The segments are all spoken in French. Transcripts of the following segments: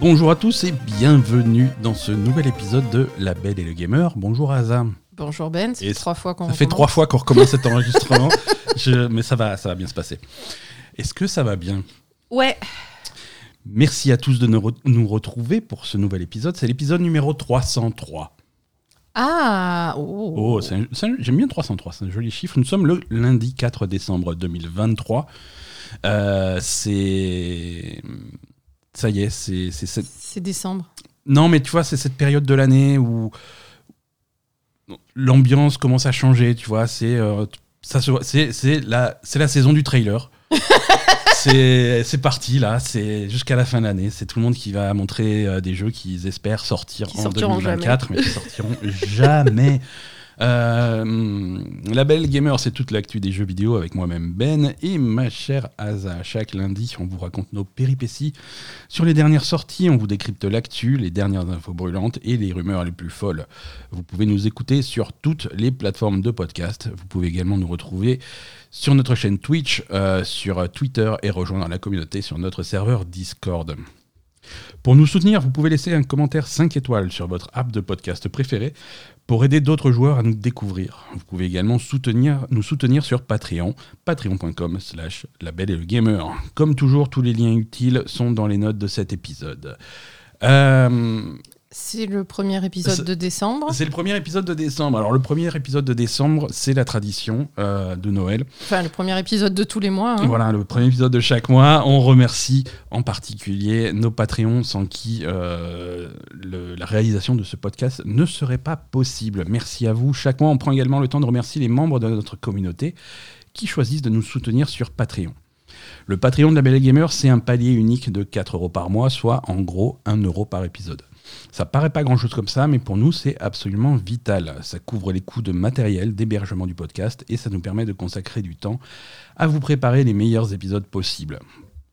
Bonjour à tous et bienvenue dans ce nouvel épisode de La Belle et le Gamer. Bonjour Azam. Bonjour Ben, Et c'est trois fois qu'on Ça fait trois fois qu'on recommence cet enregistrement, Je- mais ça va, ça va bien se passer. Est-ce que ça va bien? Ouais, Merci à tous de nous, re- nous retrouver pour ce nouvel épisode. C'est l'épisode numéro 303. ah, oh, Oh, j'aime bien 303, c'est un joli chiffre. Nous sommes le lundi 4 décembre 2023. Euh, c'est. Ça y est, c'est c'est cette c'est décembre. Non, mais tu vois, c'est cette période de l'année où l'ambiance commence à changer, tu vois. C'est euh, c'est c'est la c'est la saison du trailer. c'est parti là, c'est jusqu'à la fin de l'année. C'est tout le monde qui va montrer euh, des jeux qu'ils espèrent sortir Qui en sortiront 2024, mais qui sortiront jamais. Euh, la belle gamer, c'est toute l'actu des jeux vidéo avec moi-même Ben et ma chère Asa. Chaque lundi, on vous raconte nos péripéties sur les dernières sorties, on vous décrypte l'actu, les dernières infos brûlantes et les rumeurs les plus folles. Vous pouvez nous écouter sur toutes les plateformes de podcast. Vous pouvez également nous retrouver sur notre chaîne Twitch, euh, sur Twitter et rejoindre la communauté sur notre serveur Discord. Pour nous soutenir, vous pouvez laisser un commentaire 5 étoiles sur votre app de podcast préféré pour aider d'autres joueurs à nous découvrir. Vous pouvez également nous soutenir sur Patreon, patreon.com slash la et le gamer. Comme toujours, tous les liens utiles sont dans les notes de cet épisode. Euh, C'est le premier épisode de décembre. c'est le premier épisode de décembre. Alors le premier épisode de décembre, c'est la tradition euh, de Noël. Enfin, le premier épisode de tous les mois. hein. Voilà, le premier épisode de chaque mois. On remercie en particulier nos Patreons sans qui euh, le- la réalisation de ce podcast ne serait pas possible. Merci à vous. Chaque mois, on prend également le temps de remercier les membres de notre communauté qui choisissent de nous soutenir sur Patreon. Le Patreon de la Belle Gamer, c'est un palier unique de 4 euros par mois, soit en gros 1 euro par épisode. Ça paraît pas grand chose comme ça, mais pour nous, c'est absolument vital. Ça couvre les coûts de matériel, d'hébergement du podcast et ça nous permet de consacrer du temps à vous préparer les meilleurs épisodes possibles.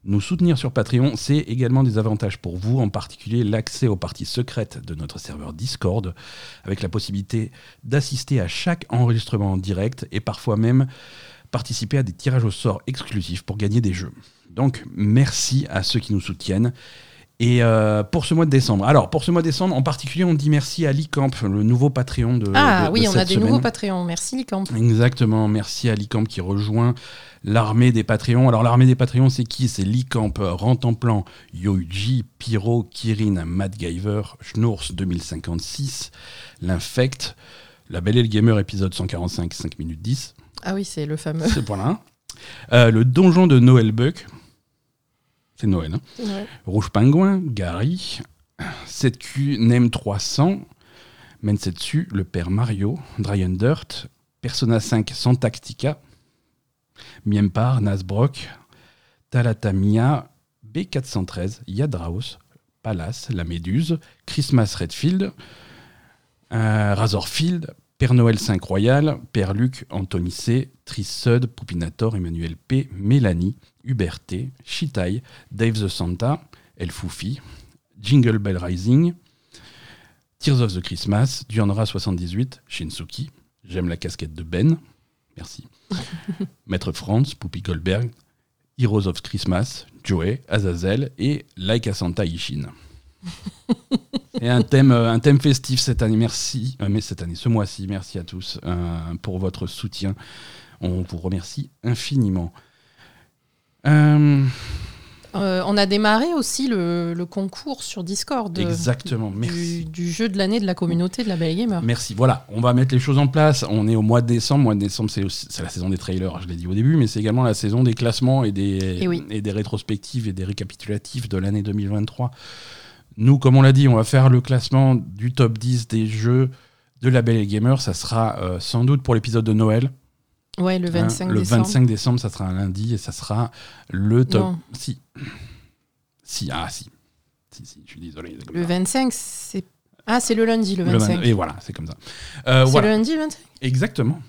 Nous soutenir sur Patreon, c'est également des avantages pour vous, en particulier l'accès aux parties secrètes de notre serveur Discord, avec la possibilité d'assister à chaque enregistrement en direct et parfois même participer à des tirages au sort exclusifs pour gagner des jeux. Donc merci à ceux qui nous soutiennent. Et euh, pour ce mois de décembre, alors pour ce mois de décembre en particulier, on dit merci à Licamp, le nouveau Patreon de. Ah de- oui, de on a des semaine. nouveaux Patreons. Merci, Licamp. Exactement, merci à Licamp qui rejoint l'armée des Patreons. Alors l'armée des Patreons, c'est qui? C'est Licamp, Rentemplan, Yoji, Pyro, Kirin, MacGyver, Schnours 2056, l'Infect, La Belle et le Gamer épisode 145, 5 minutes 10. Ah oui, c'est le fameux. C'est. Euh, le donjon de Noël Buck. C'est Noël, hein. Ouais. Rouge Pingouin, Gary, 7Q, Nem 300, Mensetsu, le père Mario, Dryan Dirt, Persona 5 sans Tactica, Miempar, Nasbrock, Talatamia, B413, Yadraos, Palace, La Méduse, Christmas Redfield, euh, Razorfield, Père Noël 5 Royal, Père Luc, Anthony C, Trissud, Poupinator, Emmanuel P, Mélanie, Hubert T, Shitai, Dave the Santa, El Foufi, Jingle Bell Rising, Tears of the Christmas, Duanra 78, Shinsuki, J'aime la casquette de Ben, merci. Maître Franz, Poupy Goldberg, Heroes of Christmas, Joey, Azazel et Like a Santa Ishin. Et un thème, euh, un thème festif cette année. Merci, euh, mais cette année, ce mois-ci, merci à tous euh, pour votre soutien. On vous remercie infiniment. Euh, Euh, on a démarré aussi le, le concours sur Discord. exactement, du, merci. du jeu de l'année de la communauté de la Belle Gamer. Merci. Voilà, on va mettre les choses en place. On est au mois de décembre. Mois de décembre, c'est la saison des trailers, je l'ai dit au début, mais c'est également la saison des classements et des, oui. et des rétrospectives et des récapitulatifs de l'année 2023. Nous, comme on l'a dit, on va faire le classement du top 10 des jeux de la Belle et Gamer. Ça sera euh, sans doute pour l'épisode de Noël. Ouais, le hein. 25 le décembre. 25 décembre, ça sera un lundi et ça sera le top. Non. Si. Si, ah si. Si, si, je suis désolé. Le ça. 25, c'est. Ah, c'est le lundi, le Le 25. 20 Et voilà, c'est comme ça. Euh, c'est voilà. le lundi, le 25 Exactement.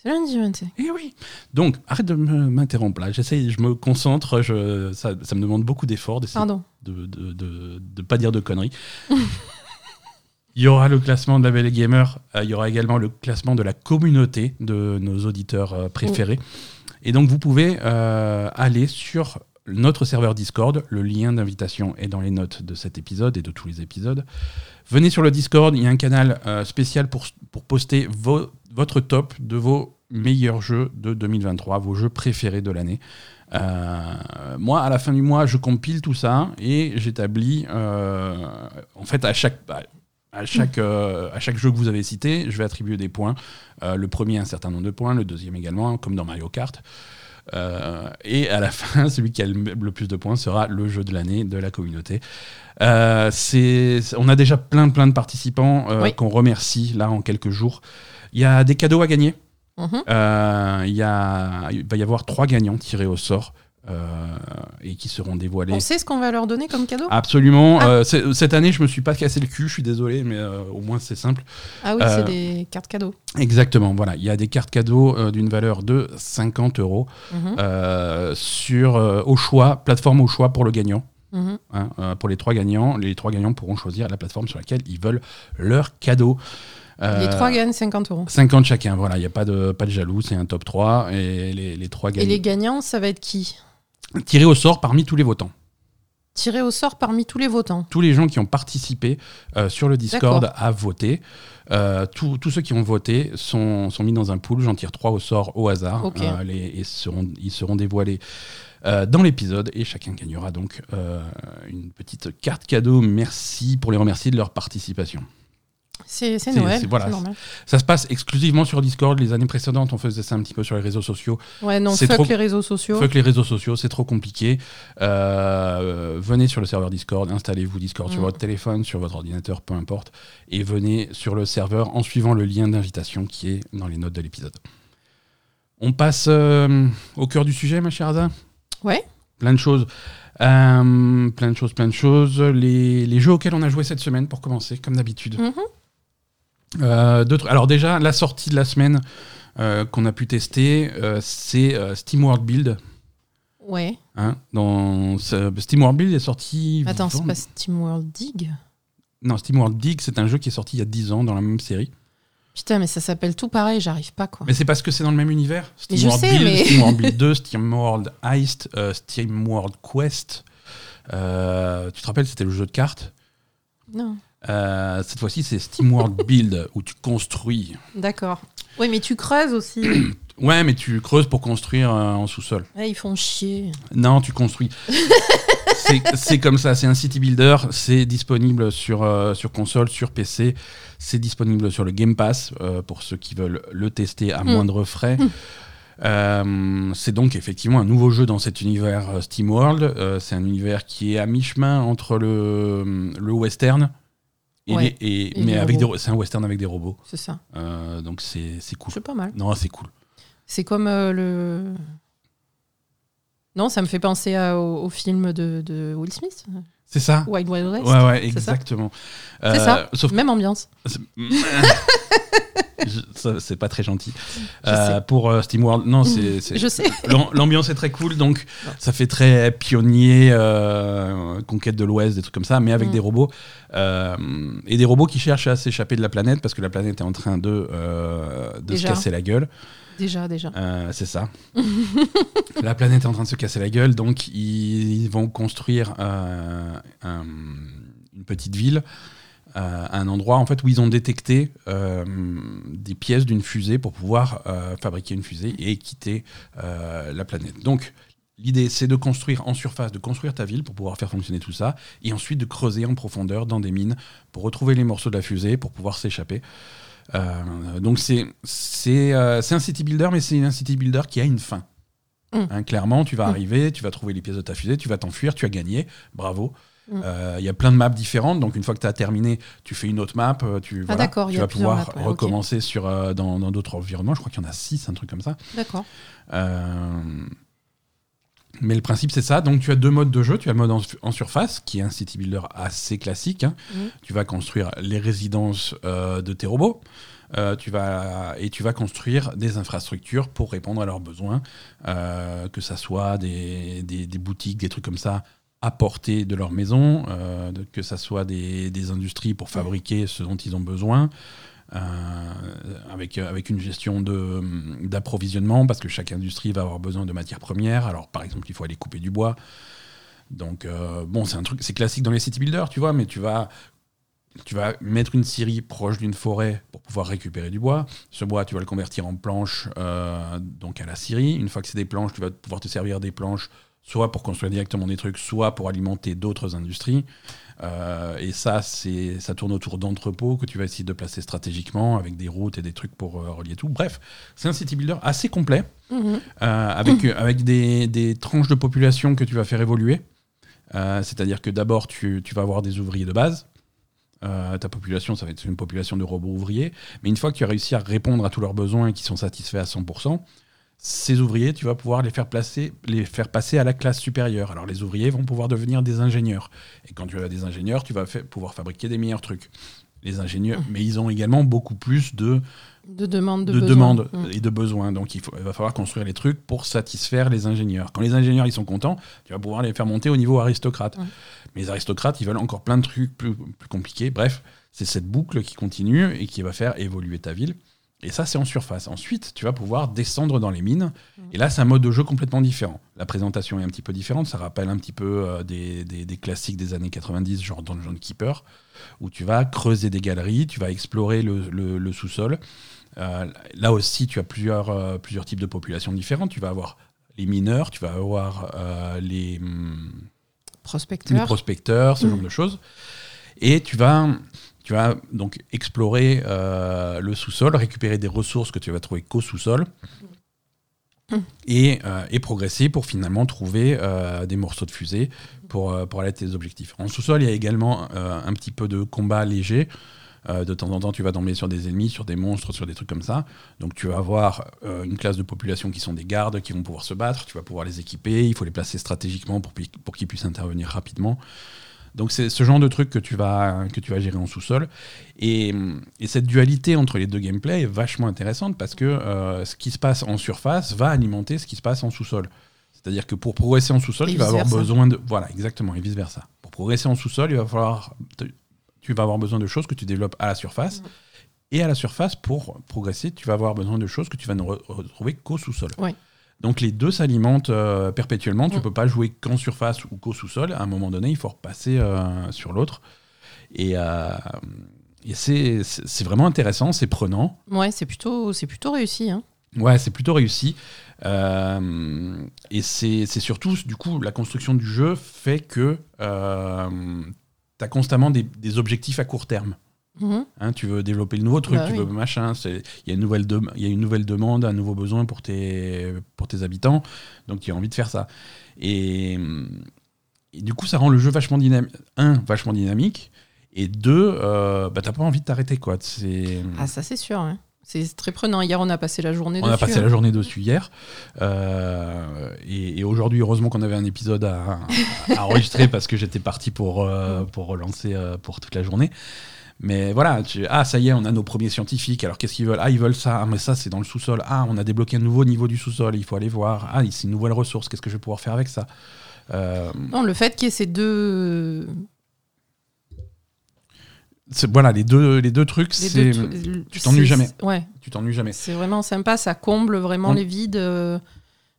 C'est lundi, le 25. Eh oui. Donc, arrête de m'interrompre là. J'essaye, je me concentre. Je, ça, ça me demande beaucoup d'efforts d'essayer de de, de, de pas dire de conneries. il y aura le classement de la Belle Gamer. euh, il y aura également le classement de la communauté de nos auditeurs euh, préférés. Et donc, vous pouvez euh, aller sur notre serveur Discord. Le lien d'invitation est dans les notes de cet épisode et de tous les épisodes. Venez sur le Discord, il y a un canal euh, spécial pour, pour poster vos- votre top de vos meilleurs jeux de 2023, vos jeux préférés de l'année. Euh, moi, à la fin du mois, je compile tout ça et j'établis, euh, en fait, à chaque, à chaque, euh, à chaque jeu que vous avez cité, je vais attribuer des points. Le premier, un certain nombre de points, le deuxième également, comme dans Mario Kart. Euh, et à la fin, celui qui a le, le plus de points sera le jeu de l'année de la communauté. Euh, on a déjà plein, plein de participants euh, Oui. qu'on remercie là en quelques jours. Il y a des cadeaux à gagner. Mhm. Il, y a, il va y avoir trois gagnants tirés au sort et qui seront dévoilés. On sait ce qu'on va leur donner comme cadeau Absolument. Ah. Euh, cette année, je me suis pas cassé le cul, je suis désolé, mais euh, au moins c'est simple. Ah oui, Euh, c'est des cartes cadeaux. Exactement, voilà. Il y a des cartes cadeaux euh, d'une valeur de 50 euros Mhm. euh, sur, euh, au choix, plateforme au choix pour le gagnant. Mhm. hein. Euh, pour les trois gagnants, les trois gagnants pourront choisir la plateforme sur laquelle ils veulent leur cadeau. Euh, Les trois gagnent 50 euros. 50 chacun, voilà, il n'y a pas de, pas de jaloux, c'est un top 3 et les, les trois Et gagnants. les gagnants, ça va être qui? Tirés au sort parmi tous les votants. Tirés au sort parmi tous les votants. tous les gens qui ont participé euh, sur le Discord à voter. Euh, tous tous ceux qui ont voté sont, sont mis dans un pool. J'en tire trois au sort au hasard. Euh, les, et seront, ils seront dévoilés euh, dans l'épisode et chacun gagnera donc une petite carte cadeau. Merci pour les remercier de leur participation. C'est Noël, voilà. normal. Ça se passe exclusivement sur Discord. Les années précédentes, on faisait ça un petit peu sur les réseaux sociaux. Ouais, non, fuck trop- les réseaux sociaux. Fuck les réseaux sociaux, c'est trop compliqué. Euh, venez sur le serveur Discord, installez-vous Discord sur Mm. votre téléphone, sur votre ordinateur, peu importe, et venez sur le serveur en suivant le lien d'invitation qui est dans les notes de l'épisode. On passe euh, au cœur du sujet, ma chère Aza? Ouais. Plein de choses. Euh, plein de choses, plein de choses. Les, les jeux auxquels on a joué cette semaine, pour commencer, comme d'habitude. Mhm. Euh, alors déjà, la sortie de la semaine euh, qu'on a pu tester, euh, c'est euh, SteamWorld Build. Ouais. Hein, dans SteamWorld Build est sorti. Attends, c'est pas SteamWorld Dig Non, SteamWorld Dig, c'est un jeu qui est sorti il y a 10 ans dans la même série. Putain, mais ça s'appelle tout pareil, j'arrive pas quoi. Mais c'est parce que c'est dans le même univers. SteamWorld sais, Build, mais- SteamWorld Build 2, SteamWorld Heist, euh, SteamWorld Quest. Tu te rappelles, c'était le jeu de cartes? Non. Euh, cette fois-ci, c'est SteamWorld Build où tu construis. D'accord. Oui, mais tu creuses aussi. Ouais, mais tu creuses pour construire euh, en sous-sol. Ouais, ils font chier. Non, tu construis. c'est comme ça, c'est un city builder, c'est disponible sur, euh, sur console, sur PC, c'est disponible sur le Game Pass pour ceux qui veulent le tester à Mm. moindre frais. Euh, c'est donc effectivement un nouveau jeu dans cet univers SteamWorld. Euh, c'est un univers qui est à mi-chemin entre le, le western et Ouais, les- et- et mais avec robots. c'est un western avec des robots. C'est ça. Euh, donc c'est c'est cool. C'est pas mal. Non, c'est cool. C'est comme euh, le. Non, ça me fait penser à- au, au film de, de Will Smith, C'est ça. Wild Wild West. Ouais, ouais, c'est ça exactement. C'est Euh, ça. Sauf Même ambiance. C'est- pas très gentil. Euh, pour euh, SteamWorld, non, c'est. L'ambiance est très cool, donc Non. ça fait très pionnier, euh, conquête de l'Ouest, des trucs comme ça, mais avec Mm. des robots. euh, et des robots qui cherchent à s'échapper de la planète parce que la planète est en train de, de se casser la gueule. Déjà, déjà. Euh, c'est ça. la planète est en train de se casser la gueule, donc ils vont construire euh, un- une petite ville à un endroit en fait où ils ont détecté euh, des pièces d'une fusée pour pouvoir euh, fabriquer une fusée et quitter euh, la planète. Donc l'idée c'est de construire en surface, de construire ta ville pour pouvoir faire fonctionner tout ça, et ensuite de creuser en profondeur dans des mines pour retrouver les morceaux de la fusée pour pouvoir s'échapper. Euh, donc c'est c'est euh, c'est un city builder, mais c'est un city builder qui a une fin. Mm. Hein, clairement, tu vas Mm. arriver, tu vas trouver les pièces de ta fusée, tu vas t'enfuir, tu as gagné, bravo. Mm. Euh, Il y a plein de maps différentes, donc une fois que tu as terminé, tu fais une autre map, euh, tu, Ah, tu vas pouvoir maps, recommencer sur, euh, dans d'autres environnements. Je crois qu'il y en a six, un truc comme ça. D'accord. Euh, mais le principe, c'est ça. Donc, tu as deux modes de jeu. Tu as le mode en, en surface, qui est un city builder assez classique. hein. Mhm. Tu vas construire les résidences de tes robots. Euh, tu vas, et tu vas construire des infrastructures pour répondre à leurs besoins, euh, que ça soit des, des- des boutiques, des trucs comme ça à portée de leur maison, euh, que ça soit des, industries pour fabriquer ce dont ils ont besoin, euh, avec, avec une gestion d'approvisionnement, parce que chaque industrie va avoir besoin de matières premières. Alors, par exemple, il faut aller couper du bois. Donc, euh, bon, c'est un truc, c'est classique dans les city builders, tu vois, mais tu vas, tu vas mettre une scierie proche d'une forêt pour pouvoir récupérer du bois. Ce bois, tu vas le convertir en planches, euh, donc à la scierie. Une fois que c'est des planches, tu vas pouvoir te servir des planches soit pour construire directement des trucs, soit pour alimenter d'autres industries. Euh, et ça, c'est, ça tourne autour d'entrepôts que tu vas essayer de placer stratégiquement avec des routes et des trucs pour euh, relier tout. Bref, c'est un city builder assez complet, Mhm. euh, avec, avec des, des tranches de population que tu vas faire évoluer. C'est-à-dire que d'abord, tu, tu vas avoir des ouvriers de base. Ta population, ça va être une population de robots ouvriers. Mais une fois que tu as réussi à répondre à tous leurs besoins et qu'ils sont satisfaits à 100%, ces ouvriers, tu vas pouvoir les faire, placer, les faire passer à la classe supérieure. Alors les ouvriers vont pouvoir devenir des ingénieurs. Et quand tu as des ingénieurs, tu vas fa- pouvoir fabriquer des meilleurs trucs. Les ingénieurs, mais ils ont également beaucoup plus de, De demande, de, de besoin. demandes Mm. et de besoins. Donc il, faut- il va falloir construire les trucs pour satisfaire les ingénieurs. Quand les ingénieurs ils sont contents, tu vas pouvoir les faire monter au niveau aristocrate. Ouais. Mais les aristocrates, ils veulent encore plein de trucs plus, plus compliqués. Bref, c'est cette boucle qui continue et qui va faire évoluer ta ville. Et ça, c'est en surface. Ensuite, tu vas pouvoir descendre dans les mines. Et là, c'est un mode de jeu complètement différent. La présentation est un petit peu différente. Ça rappelle un petit peu euh, des, des- des classiques des années 90, genre Dungeon Keeper, où tu vas creuser des galeries, tu vas explorer le, le- le sous-sol. Euh, là aussi, tu as plusieurs, euh, plusieurs types de populations différentes. Tu vas avoir les mineurs, tu vas avoir euh, les, les Prospecteur. prospecteurs, ce Mm. genre de choses. Et tu vas, tu vas donc explorer euh, le sous-sol, récupérer des ressources que tu vas trouver qu'au sous-sol. Mm. Et, euh, et progresser pour finalement trouver euh, des morceaux de fusée pour, pour aller à tes objectifs. En sous-sol, il y a également un petit peu de combat léger. De temps en temps, tu vas tomber sur des ennemis, sur des monstres, sur des trucs comme ça. Donc, tu vas avoir une classe de population qui sont des gardes, qui vont pouvoir se battre. Tu vas pouvoir les équiper. Il faut les placer stratégiquement pour, pour qu'ils puissent intervenir rapidement. Donc, c'est ce genre de truc que tu vas, que tu vas gérer en sous-sol. Et, et cette dualité entre les deux gameplays est vachement intéressante parce que euh, ce qui se passe en surface va alimenter ce qui se passe en sous-sol. C'est-à-dire que pour progresser en sous-sol, tu vas avoir besoin de. Voilà, exactement, et vice-versa. Pour progresser en sous-sol, il va falloir. te- Tu vas avoir besoin de choses que tu développes à la surface. Et à la surface, pour progresser, tu vas avoir besoin de choses que tu vas ne re- retrouver qu'au sous-sol. Ouais. Donc les deux s'alimentent euh, perpétuellement. Tu Mm. peux pas jouer qu'en surface ou qu'au sous-sol. À un moment donné, il faut repasser euh, sur l'autre. Et, euh, et c'est vraiment intéressant, c'est prenant. Ouais, c'est plutôt, plutôt réussi. Hein. Ouais, c'est plutôt réussi. Euh, et c'est c'est surtout, du coup, la construction du jeu fait que tu as constamment des, des objectifs à court terme. Mhm. Hein, tu veux développer le nouveau truc, Bah tu oui. veux machin. Il y, a une nouvelle dem- il y a une nouvelle demande, un nouveau besoin pour tes, pour tes habitants. Donc tu as envie de faire ça. Et, et du coup, ça rend le jeu vachement dynamique. Un, vachement dynamique. Et deux, euh, bah, t'as pas envie de t'arrêter. quoi. Ah, ça c'est sûr. hein. C'est très prenant. Hier, on a passé la journée On dessus. a passé hein. la journée dessus hier. Euh, et, et aujourd'hui, heureusement qu'on avait un épisode à, à enregistrer parce que j'étais parti pour, euh, pour relancer euh, pour toute la journée. Mais voilà, tu- ah ça y est, on a nos premiers scientifiques. Alors qu'est-ce qu'ils veulent? Ah, ils veulent ça. Ah, mais ça, c'est dans le sous-sol. Ah, on a débloqué un nouveau niveau du sous-sol. Il faut aller voir. Ah, c'est une nouvelle ressource. Qu'est-ce que je vais pouvoir faire avec ça? Euh, Non, le fait qu'il y ait ces deux, Voilà, les deux, les deux trucs, les c'est. deux tru- tu t'ennuies jamais. Ouais, Tu t'ennuies jamais. c'est vraiment sympa. Ça comble vraiment les vides. euh,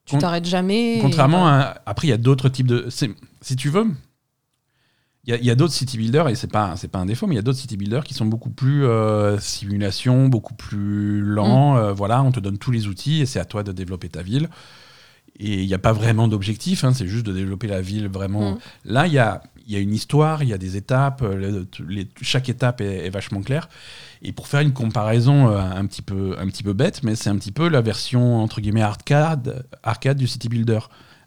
Tu t'arrêtes jamais. Contrairement à. Après, il y a d'autres types de. Si tu veux, il y a, d'autres city builders, et c'est pas, pas un défaut, mais il y a d'autres city builders qui sont beaucoup plus euh, simulation, beaucoup plus lents. Mm. euh, voilà, on te donne tous les outils et c'est à toi de développer ta ville. Et il n'y a pas vraiment d'objectif, hein, c'est juste de développer la ville vraiment. Mm. Là, il y a, y a une histoire, il y a des étapes, euh, les- chaque étape est, est vachement claire. Et pour faire une comparaison euh, un, petit peu, un petit peu bête, mais c'est un petit peu la version entre guillemets arcade, arcade du city builder.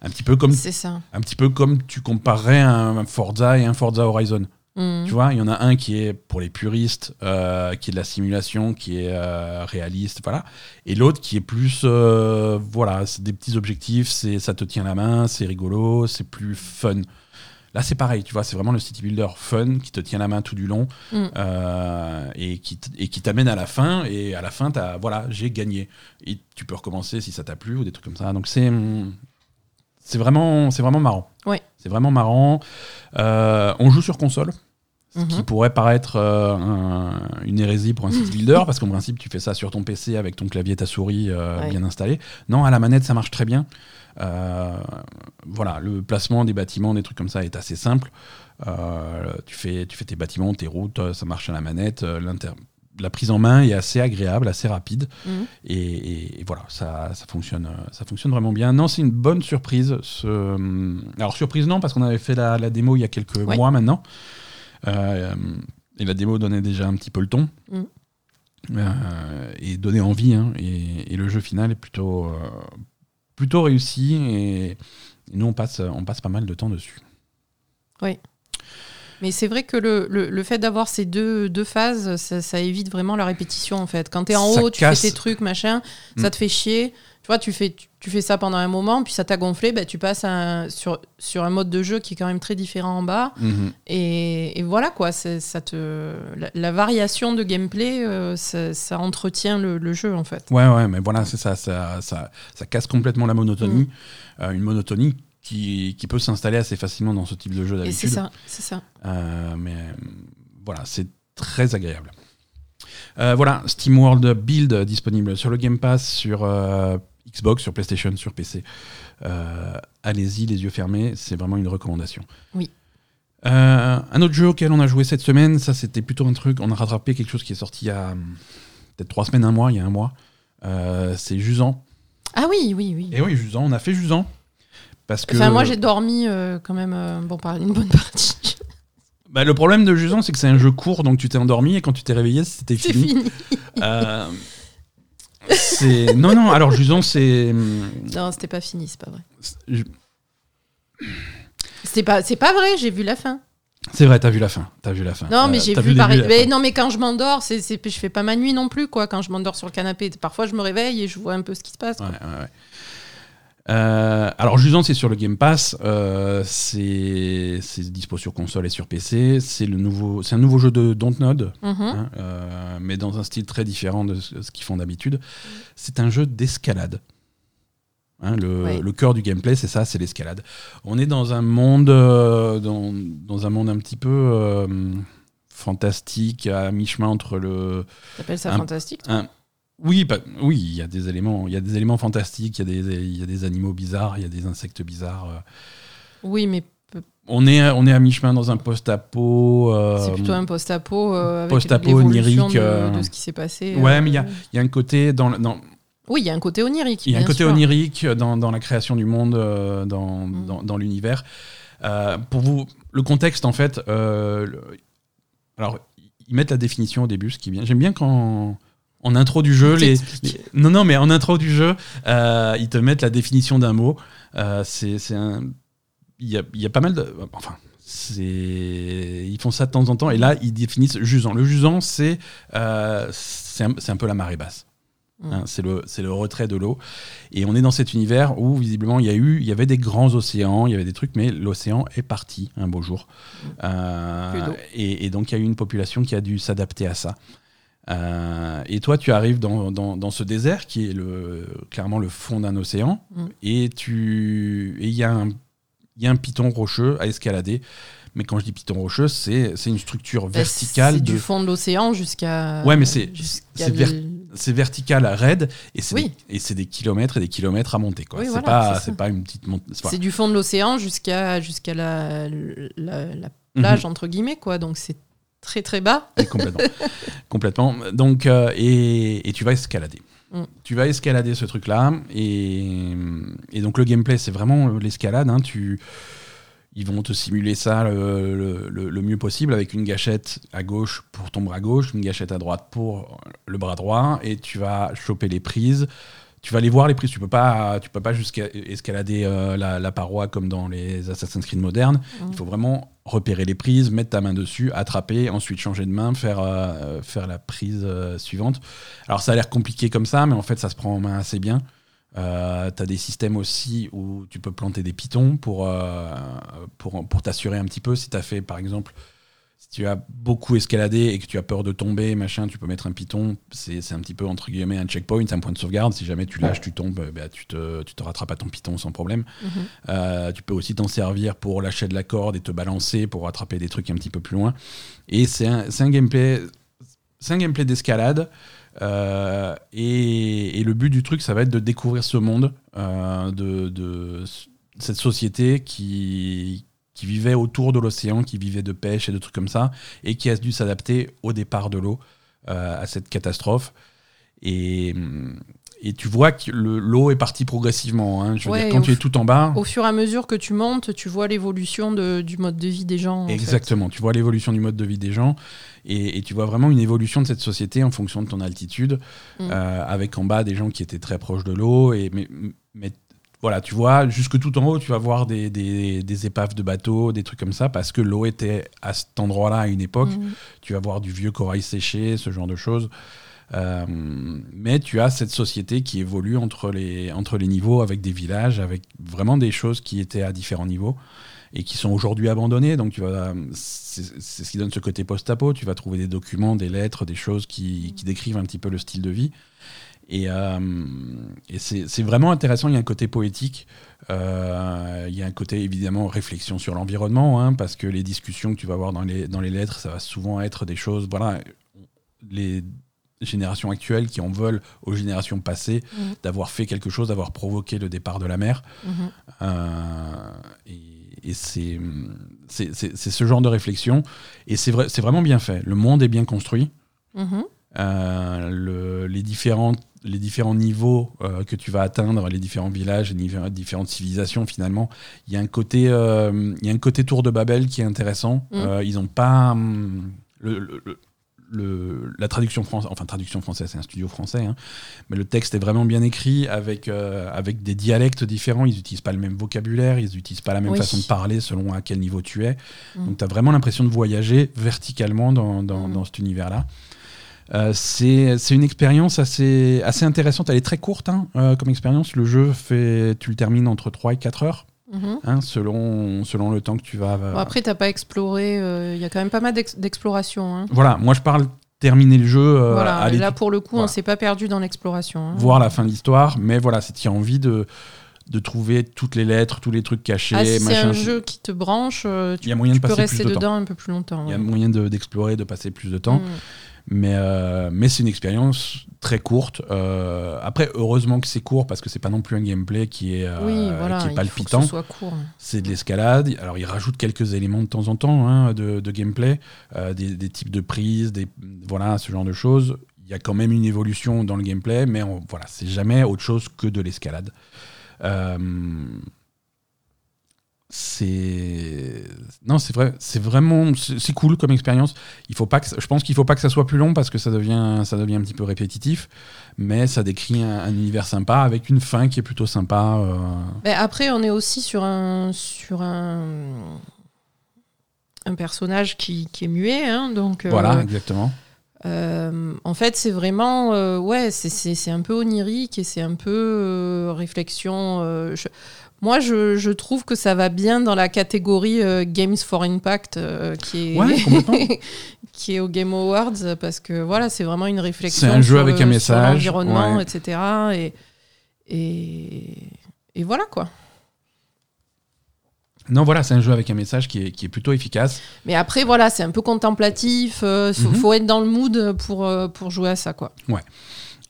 Un petit peu comme ça. un petit peu comme tu comparerais un Forza et un Forza Horizon. Mm. Tu vois, il y en a un qui est pour les puristes, euh, qui est de la simulation, qui est euh, réaliste, voilà. Et l'autre qui est plus, euh, voilà, c'est des petits objectifs, c'est ça te tient la main, c'est rigolo, c'est plus fun. Là, c'est pareil, tu vois, c'est vraiment le city builder fun qui te tient la main tout du long Mm. euh, et qui t- et qui t'amène à la fin. Et à la fin, t'as, voilà, j'ai gagné. Et tu peux recommencer si ça t'a plu ou des trucs comme ça. Donc c'est c'est vraiment c'est vraiment marrant. C'est vraiment marrant. Euh, on joue sur console. Ce qui pourrait paraître euh, un- une hérésie pour un site builder, parce qu'en principe, tu fais ça sur ton PC avec ton clavier et ta souris euh, Ouais. bien installés. Non, à la manette, ça marche très bien. Voilà, le placement des bâtiments, des trucs comme ça est assez simple. Tu, fais, tu fais tes bâtiments, tes routes, ça marche à la manette. La prise en main est assez agréable, assez rapide. Mhm. Et, voilà, ça, ça, fonctionne, ça fonctionne vraiment bien. Non, c'est une bonne surprise. Ce... Alors, surprise, non, parce qu'on avait fait la, la démo il y a quelques Ouais. mois maintenant. Euh, et la démo donnait déjà un petit peu le ton. Mhm. Euh, et donnait envie. hein. et, et le jeu final est plutôt, euh, plutôt réussi. Et, et nous, on passe, on passe pas mal de temps dessus. Mais c'est vrai que le, le, le fait d'avoir ces deux, deux phases, ça, ça évite vraiment la répétition en fait. Quand tu es en Ça haut, tu casse. fais tes trucs, machin, Mm. ça te fait chier. Tu vois, tu fais, tu, tu fais ça pendant un moment, puis ça t'a gonflé, bah, tu passes un- sur, sur un mode de jeu qui est quand même très différent en bas. Mhm. Et, et voilà quoi, ça te, la, la variation de gameplay, euh, ça, ça entretient le, le jeu en fait. Ouais, ouais, mais voilà, c'est ça, ça, ça, ça casse complètement la monotonie. Mm. Euh, une monotonie qui, qui peut s'installer assez facilement dans ce type de jeu Et c'est d'habitude. ça, c'est ça. Euh, mais euh, voilà, c'est très agréable. Euh, voilà, SteamWorld Build euh, disponible sur le Game Pass, sur euh, Xbox, sur PlayStation, sur PC. Allez-y, les yeux fermés, c'est vraiment une recommandation. Oui. Un autre jeu auquel on a joué cette semaine, ça c'était plutôt un truc, on a rattrapé quelque chose qui est sorti il y a hum, peut-être trois semaines, un mois, il y a un mois. C'est Jusant. Ah oui, oui, oui. Et oui, Jusant, on a fait Jusant. Parce que Enfin, moi j'ai dormi euh, quand même euh, bon, une bonne partie. Bah, le problème de Jusant, c'est que c'est un jeu court, donc tu t'es endormi et quand tu t'es réveillé, c'était c'est fini. fini. Euh, c'est non non. Alors Jusant, c'est hum, Non, c'était pas fini, c'est pas vrai. je- C'était pas, c'est pas vrai, j'ai vu la fin. c'est vrai. T'as vu la fin. T'as vu la fin. Non, mais Euh, j'ai vu, pareil. Mais non, mais quand je m'endors, c'est, c'est, je fais pas ma nuit non plus, quoi. Quand je m'endors sur le canapé, parfois je me réveille et je vois un peu ce qui se passe. quoi. Ouais, ouais, ouais. Euh, alors Jusant, c'est sur le Game Pass. euh, c'est c'est dispo sur console et sur PC. C'est le nouveau, c'est un nouveau jeu de Dontnod. Hein, euh, mais dans un style très différent de ce, ce qu'ils font d'habitude. C'est un jeu d'escalade. Hein, le, Ouais. le cœur du gameplay, c'est ça, c'est l'escalade. On est dans un monde, euh, dans, dans un monde un petit peu euh, fantastique, à mi-chemin entre le. T'appelles ça Un- fantastique toi? un- oui, oui, il y a des éléments, il y a des éléments fantastiques, il y a des, il y a des animaux bizarres, il y a des insectes bizarres. euh. Oui, mais On est, on est à mi-chemin dans un post-apo. euh, c'est plutôt un post-apo euh, avec post-apo l'évolution onirique, de, euh. de ce qui s'est passé. Ouais, euh. mais il y a- Il y a un côté dans, dans, Oui, il y a un côté onirique. Il y a un côté sûr. onirique dans, dans la création du monde, dans, Mm. dans, dans l'univers. Pour vous, le contexte, en fait, le- alors, ils mettent la définition au début, ce qui est bien. J'aime bien quand, en intro du jeu, Ils les, non, non, mais en intro du jeu, euh, ils te mettent la définition d'un mot. Euh, c'est c'est un. Il y a, il y a pas mal de. Enfin. c'est- Ils font ça de temps en temps et là ils définissent jusant. Le jusant c'est euh, c'est un, peu la marée basse. Mm. Hein, c'est le, c'est le retrait de l'eau. Et on est dans cet univers où, visiblement, il y a eu, il y avait des grands océans, il y avait des trucs, mais l'océan est parti un beau jour. Euh, d'eau. et, et donc, il y a eu une population qui a dû s'adapter à ça. Euh, et toi, tu arrives dans, dans, dans ce désert qui est le, clairement le fond d'un océan, Mm. et tu, et il y a un, y a un piton rocheux à escalader. Mais quand je dis piton rocheux, c'est, une structure Bah, verticale C'est de, du fond de l'océan jusqu'à. Ouais, mais c'est- ver- vertical, raide, et c'est Oui. des, kilomètres et des kilomètres à monter. Quoi. Oui, c'est voilà, pas, pas une petite montée. C'est du fond de l'océan jusqu'à jusqu'à la, la, la Mhm. plage, entre guillemets, quoi. Donc c'est très très bas. complètement. complètement. Donc, euh, et, et tu vas escalader. Mm. Tu vas escalader ce truc-là, et, et donc le gameplay, c'est vraiment l'escalade. hein. Tu, ils vont te simuler ça le, le- mieux possible avec une gâchette à gauche pour ton bras gauche, une gâchette à droite pour le bras droit, et tu vas choper les prises. Tu vas aller voir les prises. Tu peux pas, tu peux pas jusqu'à escalader euh, la, la paroi comme dans les Assassin's Creed modernes. Mm. Il faut vraiment repérer les prises, mettre ta main dessus, attraper, ensuite changer de main, faire, euh, faire la prise euh, suivante. Alors ça a l'air compliqué comme ça, mais en fait ça se prend en main assez bien. Euh, tu as des systèmes aussi où tu peux planter des pitons pour, euh, pour, t'assurer un petit peu si tu as fait par exemple tu as beaucoup escaladé et que tu as peur de tomber, machin, tu peux mettre un piton. C'est c'est un petit peu, entre guillemets, un checkpoint, un point de sauvegarde. Si jamais tu lâches, tu tombes, euh, bah, tu, te, tu te rattrapes à ton piton sans problème. Mhm. Euh, tu peux aussi t'en servir pour lâcher de la corde et te balancer pour attraper des trucs un petit peu plus loin. Et c'est un, c'est un gameplay, c'est un gameplay d'escalade. Euh, et, et le but du truc, ça va être de découvrir ce monde, euh, de, de cette société qui, qui vivait autour de l'océan, qui vivait de pêche et de trucs comme ça, et qui a dû s'adapter au départ de l'eau euh, à cette catastrophe. Et, et tu vois que le- l'eau est partie progressivement. hein. Je veux Ouais, dire, quand tu es tout en bas, Au fur et à mesure que tu montes, tu vois l'évolution du mode de vie des gens. en fait. Exactement, tu vois l'évolution du mode de vie des gens et, et tu vois vraiment une évolution de cette société en fonction de ton altitude, Mm. euh, avec en bas des gens qui étaient très proches de l'eau. Mais, mais voilà, tu vois, jusque tout en haut, tu vas voir des, des- des épaves de bateaux, des trucs comme ça, parce que l'eau était à cet endroit-là à une époque. Mhm. Tu vas voir du vieux corail séché, ce genre de choses. Euh, mais tu as cette société qui évolue entre les, entre les niveaux avec des villages, avec vraiment des choses qui étaient à différents niveaux et qui sont aujourd'hui abandonnées. Donc tu vas, c'est c'est ce qui donne ce côté post-apo. Tu vas trouver des documents, des lettres, des choses qui, qui décrivent un petit peu le style de vie. Et, euh, et c'est vraiment intéressant. Il y a un côté poétique. Euh, il y a un côté évidemment réflexion sur l'environnement, hein, parce que les discussions que tu vas avoir dans les, dans les lettres, ça va souvent être des choses. Voilà, les générations actuelles qui en veulent aux générations passées Mhm. d'avoir fait quelque chose, d'avoir provoqué le départ de la mer. Mhm. Euh, et et c'est ce genre de réflexion. Et c'est vrai, vraiment bien fait. Le monde est bien construit. Mhm. Euh, le- les, différents, les différents niveaux euh, que tu vas atteindre, les différents villages, les différentes civilisations, finalement, il y, a un côté, euh, il y a un côté tour de Babel qui est intéressant. Mm. Euh, ils n'ont pas. hum, le, le- le- le- la traduction française, enfin traduction française, c'est un studio français, hein, mais le texte est vraiment bien écrit avec, avec des dialectes différents. Ils n'utilisent pas le même vocabulaire, ils n'utilisent pas la même Oui. façon de parler selon à quel niveau tu es. Mm. Donc tu as vraiment l'impression de voyager verticalement dans, dans, Mm. dans cet univers-là. Euh, c'est une expérience assez, assez intéressante. Elle est très courte hein, euh, comme expérience. Le jeu, fait, tu le termines entre 3 et 4 heures, Mhm. hein, selon, selon le temps que tu vas. Bon, après, t'as pas exploré. euh, Il y a quand même pas mal d'ex- d'exploration. hein. Voilà, moi je parle terminer le jeu, euh, voilà. aller Là, pour le coup, voilà. on s'est pas perdu dans l'exploration. voir la fin de l'histoire, mais voilà, c'est tu as envie de, de trouver toutes les lettres, tous les trucs cachés, Ah, si c'est un jeu qui te branche, euh, tu, y a moyen de tu peux rester temps. dedans un peu plus longtemps. Il y a ouais. moyen de- d'explorer, de passer plus de temps. Mm. Mais, euh, mais c'est une expérience très courte. Euh, après, heureusement que c'est court parce que c'est pas non plus un gameplay qui est, euh, oui, voilà. qui est il faut que palpitant. ce soit court. C'est de l'escalade. Alors, il rajoute quelques éléments de temps en temps hein, de, de gameplay, euh, des, des types de prises, des, voilà, ce genre de choses. Il y a quand même une évolution dans le gameplay, mais on- voilà, c'est jamais autre chose que de l'escalade. C'est non, c'est vrai, c'est vraiment c'est cool comme expérience. Il faut pas que je pense qu'il faut pas que ça soit plus long parce que ça devient ça devient un petit peu répétitif, mais ça décrit un, un univers sympa avec une fin qui est plutôt sympa. euh, Mais après, on est aussi sur un sur un un personnage qui, qui est muet, hein, donc. euh, Voilà, exactement. Euh, en fait, c'est vraiment, ouais, c'est- un peu onirique et c'est un peu réflexion. je- moi, je, je trouve que ça va bien dans la catégorie euh, Games for Impact euh, qui, est Ouais, complètement. qui est au Game Awards parce que voilà, c'est vraiment une réflexion. C'est un jeu sur avec le- un message, l'environnement, ouais. etc. Et, et, et voilà quoi. Non, voilà, c'est un jeu avec un message qui est, qui est plutôt efficace. Mais après, voilà, c'est un peu contemplatif. Il faut, Mhm. faut être dans le mood pour, euh, pour jouer à ça, quoi.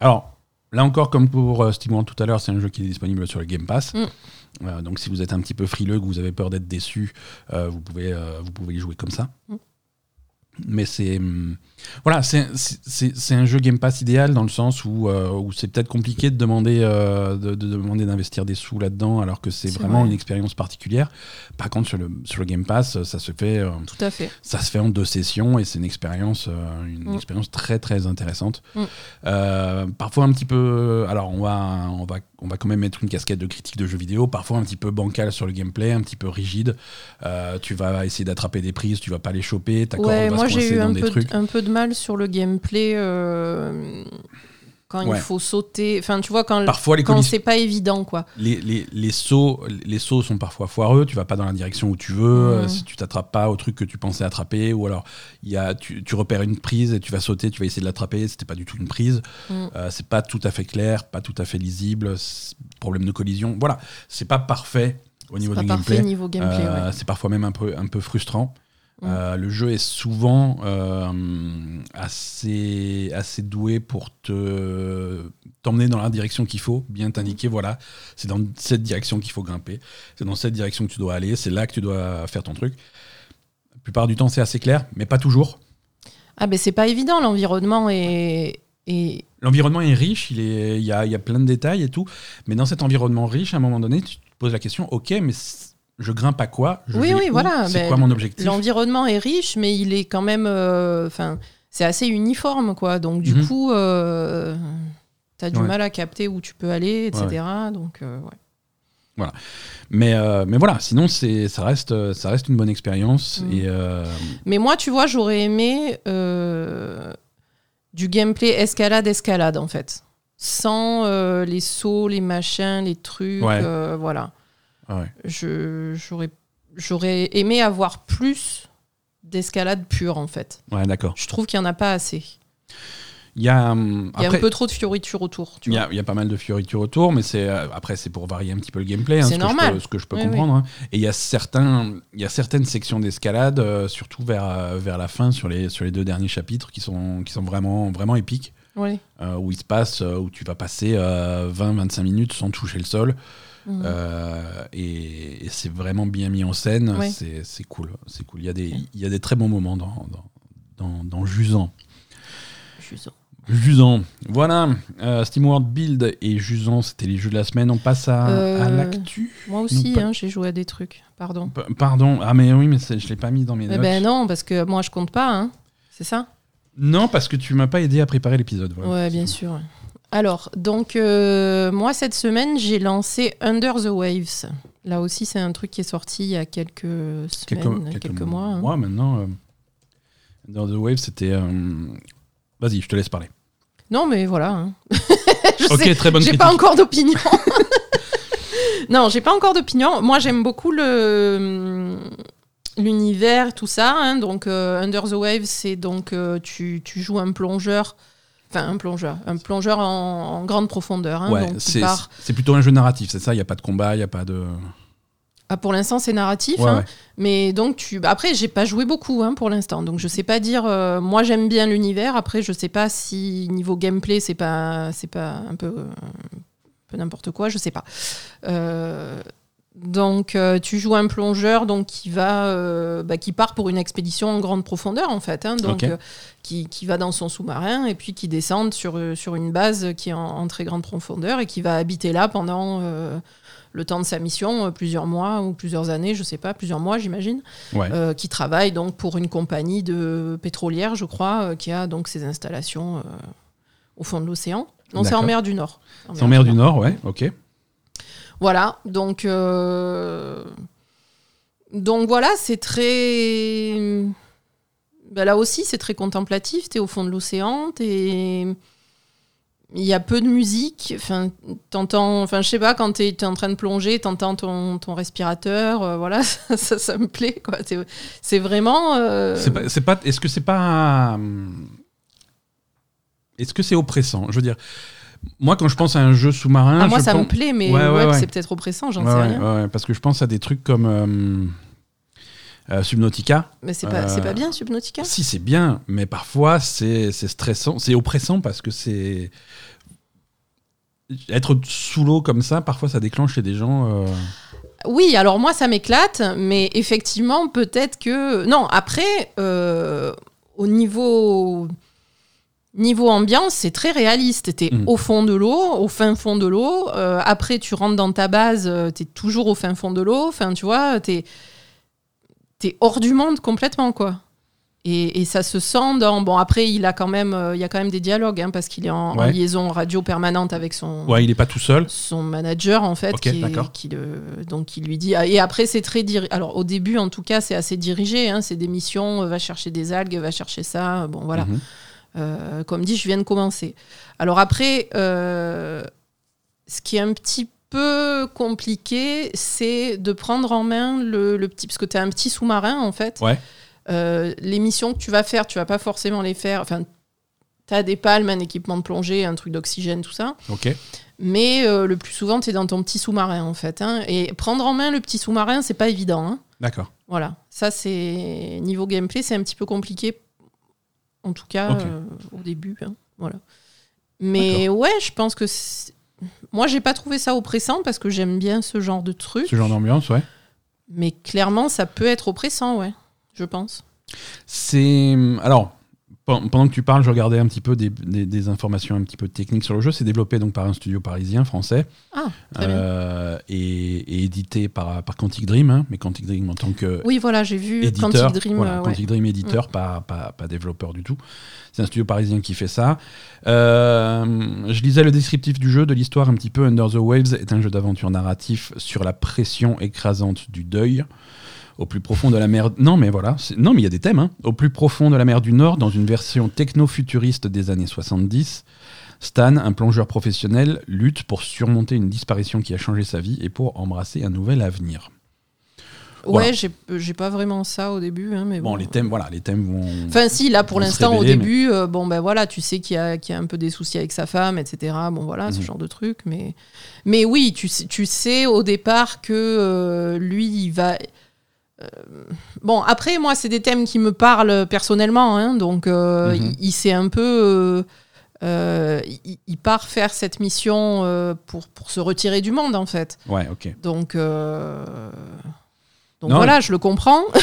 Alors, là encore, comme pour euh, Steam tout à l'heure, c'est un jeu qui est disponible sur le Game Pass. Mm. Euh, donc, si vous êtes un petit peu frileux, que vous avez peur d'être déçu, euh, vous, pouvez, euh, vous pouvez y jouer comme ça. Mm. Mais c'est. hum, Voilà, c'est un jeu Game Pass idéal dans le sens où, euh, où c'est peut-être compliqué de demander euh, de, de demander d'investir des sous là-dedans alors que c'est vraiment vrai. une expérience particulière. Par contre, sur le, sur le Game Pass, ça se fait. euh, Tout à fait. ça se fait en deux sessions et c'est une expérience, une Mm. expérience très très intéressante. Mm. Parfois un petit peu, alors on va, on va, on va quand même mettre une casquette de critique de jeux vidéo. Parfois un petit peu bancal sur le gameplay, un petit peu rigide. Tu vas essayer d'attraper des prises, tu vas pas les choper. Ouais, va moi se j'ai coincer eu dans un des peu, trucs. un peu de mal sur le gameplay. euh, quand Ouais. il faut sauter. Enfin, tu vois, quand, Parfois, les quand c'est pas évident, quoi. les, les, les sauts, les sauts sont parfois foireux, tu vas pas dans la direction où tu veux, euh, si tu t'attrapes pas au truc que tu pensais attraper, ou alors y a, tu, tu repères une prise et tu vas sauter, tu vas essayer de l'attraper, c'était pas du tout une prise, Mhm. Euh, c'est pas tout à fait clair, pas tout à fait lisible, problème de collision, voilà, c'est pas parfait au niveau du gameplay. gameplay, Euh, ouais. C'est parfois même un peu, un peu frustrant. Mm. Euh, le jeu est souvent euh, assez, assez doué pour te t'emmener dans la direction qu'il faut, bien t'indiquer, voilà, c'est dans cette direction qu'il faut grimper, c'est dans cette direction que tu dois aller, c'est là que tu dois faire ton truc. La plupart du temps, c'est assez clair, mais pas toujours. Ah, ben c'est pas évident, l'environnement est. est- L'environnement est riche, il, est, il, y a, il y a plein de détails et tout, mais dans cet environnement riche, à un moment donné, tu te poses la question, ok, mais je grimpe à quoi Je Oui, oui, où voilà, C'est ben, quoi mon objectif L'environnement est riche, mais il est quand même. euh, c'est assez uniforme, quoi. Donc, du Mhm. coup, euh, t'as du Ouais. mal à capter où tu peux aller, etc. Donc, euh, ouais. Mais, euh, mais voilà, sinon c'est ça reste ça reste une bonne expérience Mm. et euh, Mais moi, tu vois, j'aurais aimé du gameplay escalade-escalade, en fait. Sans les sauts, les machins, les trucs. Ouais. voilà. Ah ouais. Je- J'aurais j'aurais aimé avoir plus d'escalade pure, en fait. Ouais, d'accord. Je trouve qu'il n'y en a pas assez. Il y a hum, Il y a après un peu trop de fioritures autour. Tu il y, a, il y a pas mal de fioritures autour, mais c'est euh, après c'est pour varier un petit peu le gameplay, hein, C'est ce, que je normal. peux, ce que je peux Oui, comprendre. hein. Et il y a certains il y a certaines sections d'escalade, euh, surtout vers euh, vers la fin sur les sur les deux derniers chapitres qui sont qui sont vraiment vraiment épiques. Oui. où il se passe, où tu vas passer 20-25 minutes sans toucher le sol. Mhm. Euh, et, et c'est vraiment bien mis en scène. C'est cool. C'est cool. Il y, a des, il y a des très bons moments dans, dans, dans, dans Jusant. Jusant. Jusant. Voilà. Euh, SteamWorld Build et Jusant, c'était les jeux de la semaine. On passe à, Euh, à l'actu. Moi aussi, hein, j'ai joué à des trucs. Pardon. P- Pardon. Ah, mais oui, mais je ne l'ai pas mis dans mes Eh notes. ben non, parce que moi, je compte pas. Hein. C'est ça? Non, parce que tu m'as pas aidé à préparer l'épisode. voilà. Ouais, bien sûr. Alors, donc, euh, moi, cette semaine, j'ai lancé Under the Waves. Là aussi, c'est un truc qui est sorti il y a quelques semaines, quelques, mois. hein. mois maintenant. euh, Under the Wave, c'était. euh, Vas-y, je te laisse parler. Non, mais voilà. hein. Ok, sais, très bonne J'ai pas encore d'opinion. non, j'ai pas encore d'opinion. Moi, j'aime beaucoup le l'univers, tout ça. hein. Donc, Under the Waves, c'est donc tu, tu joues un plongeur. Enfin, un plongeur. Un plongeur en, en grande profondeur. hein. Ouais, c'est part- plutôt un jeu narratif, c'est ça Il n'y a pas de combat, il n'y a pas de. Ah, pour l'instant, c'est narratif. Ouais, hein. ouais. Mais donc, tu... après, j'ai pas joué beaucoup hein, pour l'instant. Donc, je sais pas dire. euh, moi, j'aime bien l'univers. Après, je sais pas si niveau gameplay, c'est pas, c'est pas un peu, euh, un peu n'importe quoi. Je sais pas. Euh, Donc, euh, tu joues un plongeur donc qui va, euh, bah, qui part pour une expédition en grande profondeur en fait. hein. donc, euh, qui, qui va dans son sous-marin et puis qui descend sur, sur une base qui est en, en très grande profondeur et qui va habiter là pendant le temps de sa mission, plusieurs mois ou plusieurs années, je sais pas, plusieurs mois j'imagine. Ouais. Qui travaille donc pour une compagnie de pétrolière, je crois, qui a donc ses installations au fond de l'océan. Non, c'est en mer du Nord. C'est en mer du Nord, ouais, ok. Voilà, donc euh, donc voilà, c'est très ben là aussi c'est très contemplatif. T'es au fond de l'océan, t'es il y a peu de musique. Enfin, t'entends, enfin je sais pas quand t'es es en train de plonger, t'entends ton, ton respirateur. euh, voilà, ça, ça, me plaît quoi. C'est- vraiment. euh, est-ce que c'est pas. Est-ce que c'est oppressant? Je veux dire, moi, quand je pense à un jeu sous-marin. ah, moi je ça me pense- plaît, mais Ouais, ouais, ouais, ouais. c'est peut-être oppressant, j'en sais rien. parce que je pense à des trucs comme euh, euh, Subnautica. Mais c'est pas, Euh, pas bien Subnautica? Si, c'est bien, mais parfois c'est c'est stressant, c'est oppressant parce que c'est. Être sous l'eau comme ça, parfois ça déclenche chez des gens. euh, Oui, alors moi ça m'éclate, mais effectivement peut-être que non. Après, au niveau niveau ambiance, c'est très réaliste. T'es Mm. au fond de l'eau, au fin fond de l'eau. Euh, après, tu rentres dans ta base, euh, t'es toujours au fin fond de l'eau. Enfin, tu vois, t'es t'es hors du monde complètement quoi. Et, et ça se sent dans. Bon, après, il a quand même, euh, il y a quand même des dialogues hein, parce qu'il est en, liaison radio permanente avec son Ouais, il est pas tout seul. son manager en fait qui, est- qui le donc qui lui dit et après c'est très diri- alors au début en tout cas c'est assez dirigé hein, c'est des missions va chercher des algues va chercher ça bon voilà Mhm. Euh, comme dit, je viens de commencer. Alors après, euh, ce qui est un petit peu compliqué, c'est de prendre en main le, le petit... Parce que tu as un petit sous-marin, en fait. Ouais. Euh, les missions que tu vas faire, tu vas pas forcément les faire... Enfin, tu as des palmes, un équipement de plongée, un truc d'oxygène, tout ça. Ok. Mais le plus souvent, tu es dans ton petit sous-marin, en fait. hein. Et prendre en main le petit sous-marin, c'est pas évident. hein. D'accord. Voilà, ça c'est niveau gameplay, c'est un petit peu compliqué, en tout cas euh, au début. hein, voilà. Mais ouais, je pense que moi j'ai pas trouvé ça oppressant parce que j'aime bien ce genre de truc, Ce genre d'ambiance, ouais. mais clairement ça peut être oppressant, ouais, je pense. C'est. Alors, pendant que tu parles, je regardais un petit peu des, des- des informations un petit peu techniques sur le jeu. C'est développé donc par un studio parisien, français, Ah, euh, et, et édité par, par Quantic Dream, hein, mais Quantic Dream en tant que Oui, voilà, j'ai vu éditeur. Quantic Dream. voilà, euh, ouais. Quantic Dream éditeur, pas, pas, pas développeur du tout. C'est un studio parisien qui fait ça. Euh, je lisais le descriptif du jeu, de l'histoire un petit peu. Under the Waves est un jeu d'aventure narratif sur la pression écrasante du deuil. Au plus profond de la mer. Non, mais voilà. Non, mais il y a des thèmes. hein. Au plus profond de la mer du Nord, dans une version techno-futuriste des années 70, Stan, un plongeur professionnel, lutte pour surmonter une disparition qui a changé sa vie et pour embrasser un nouvel avenir. Ouais, Voilà. j'ai j'ai pas vraiment ça au début, hein, mais bon. Bon, les thèmes, voilà, les thèmes vont. Enfin, si, là, pour l'instant, au mais- début, euh, bon, ben voilà, tu sais qu'il y, a- qu'il y a un peu des soucis avec sa femme, etc. Bon, voilà, ce Mhm. genre de truc. Mais, mais oui, tu, sais- tu sais au départ que euh, lui, il va. Euh, bon, après, moi, c'est des thèmes qui me parlent personnellement, hein, donc euh, Mhm. il, il s'est un peu. euh, il, il part faire cette mission euh, pour, pour se retirer du monde, en fait. Ouais, ok. Donc. Donc Non, voilà, je le comprends.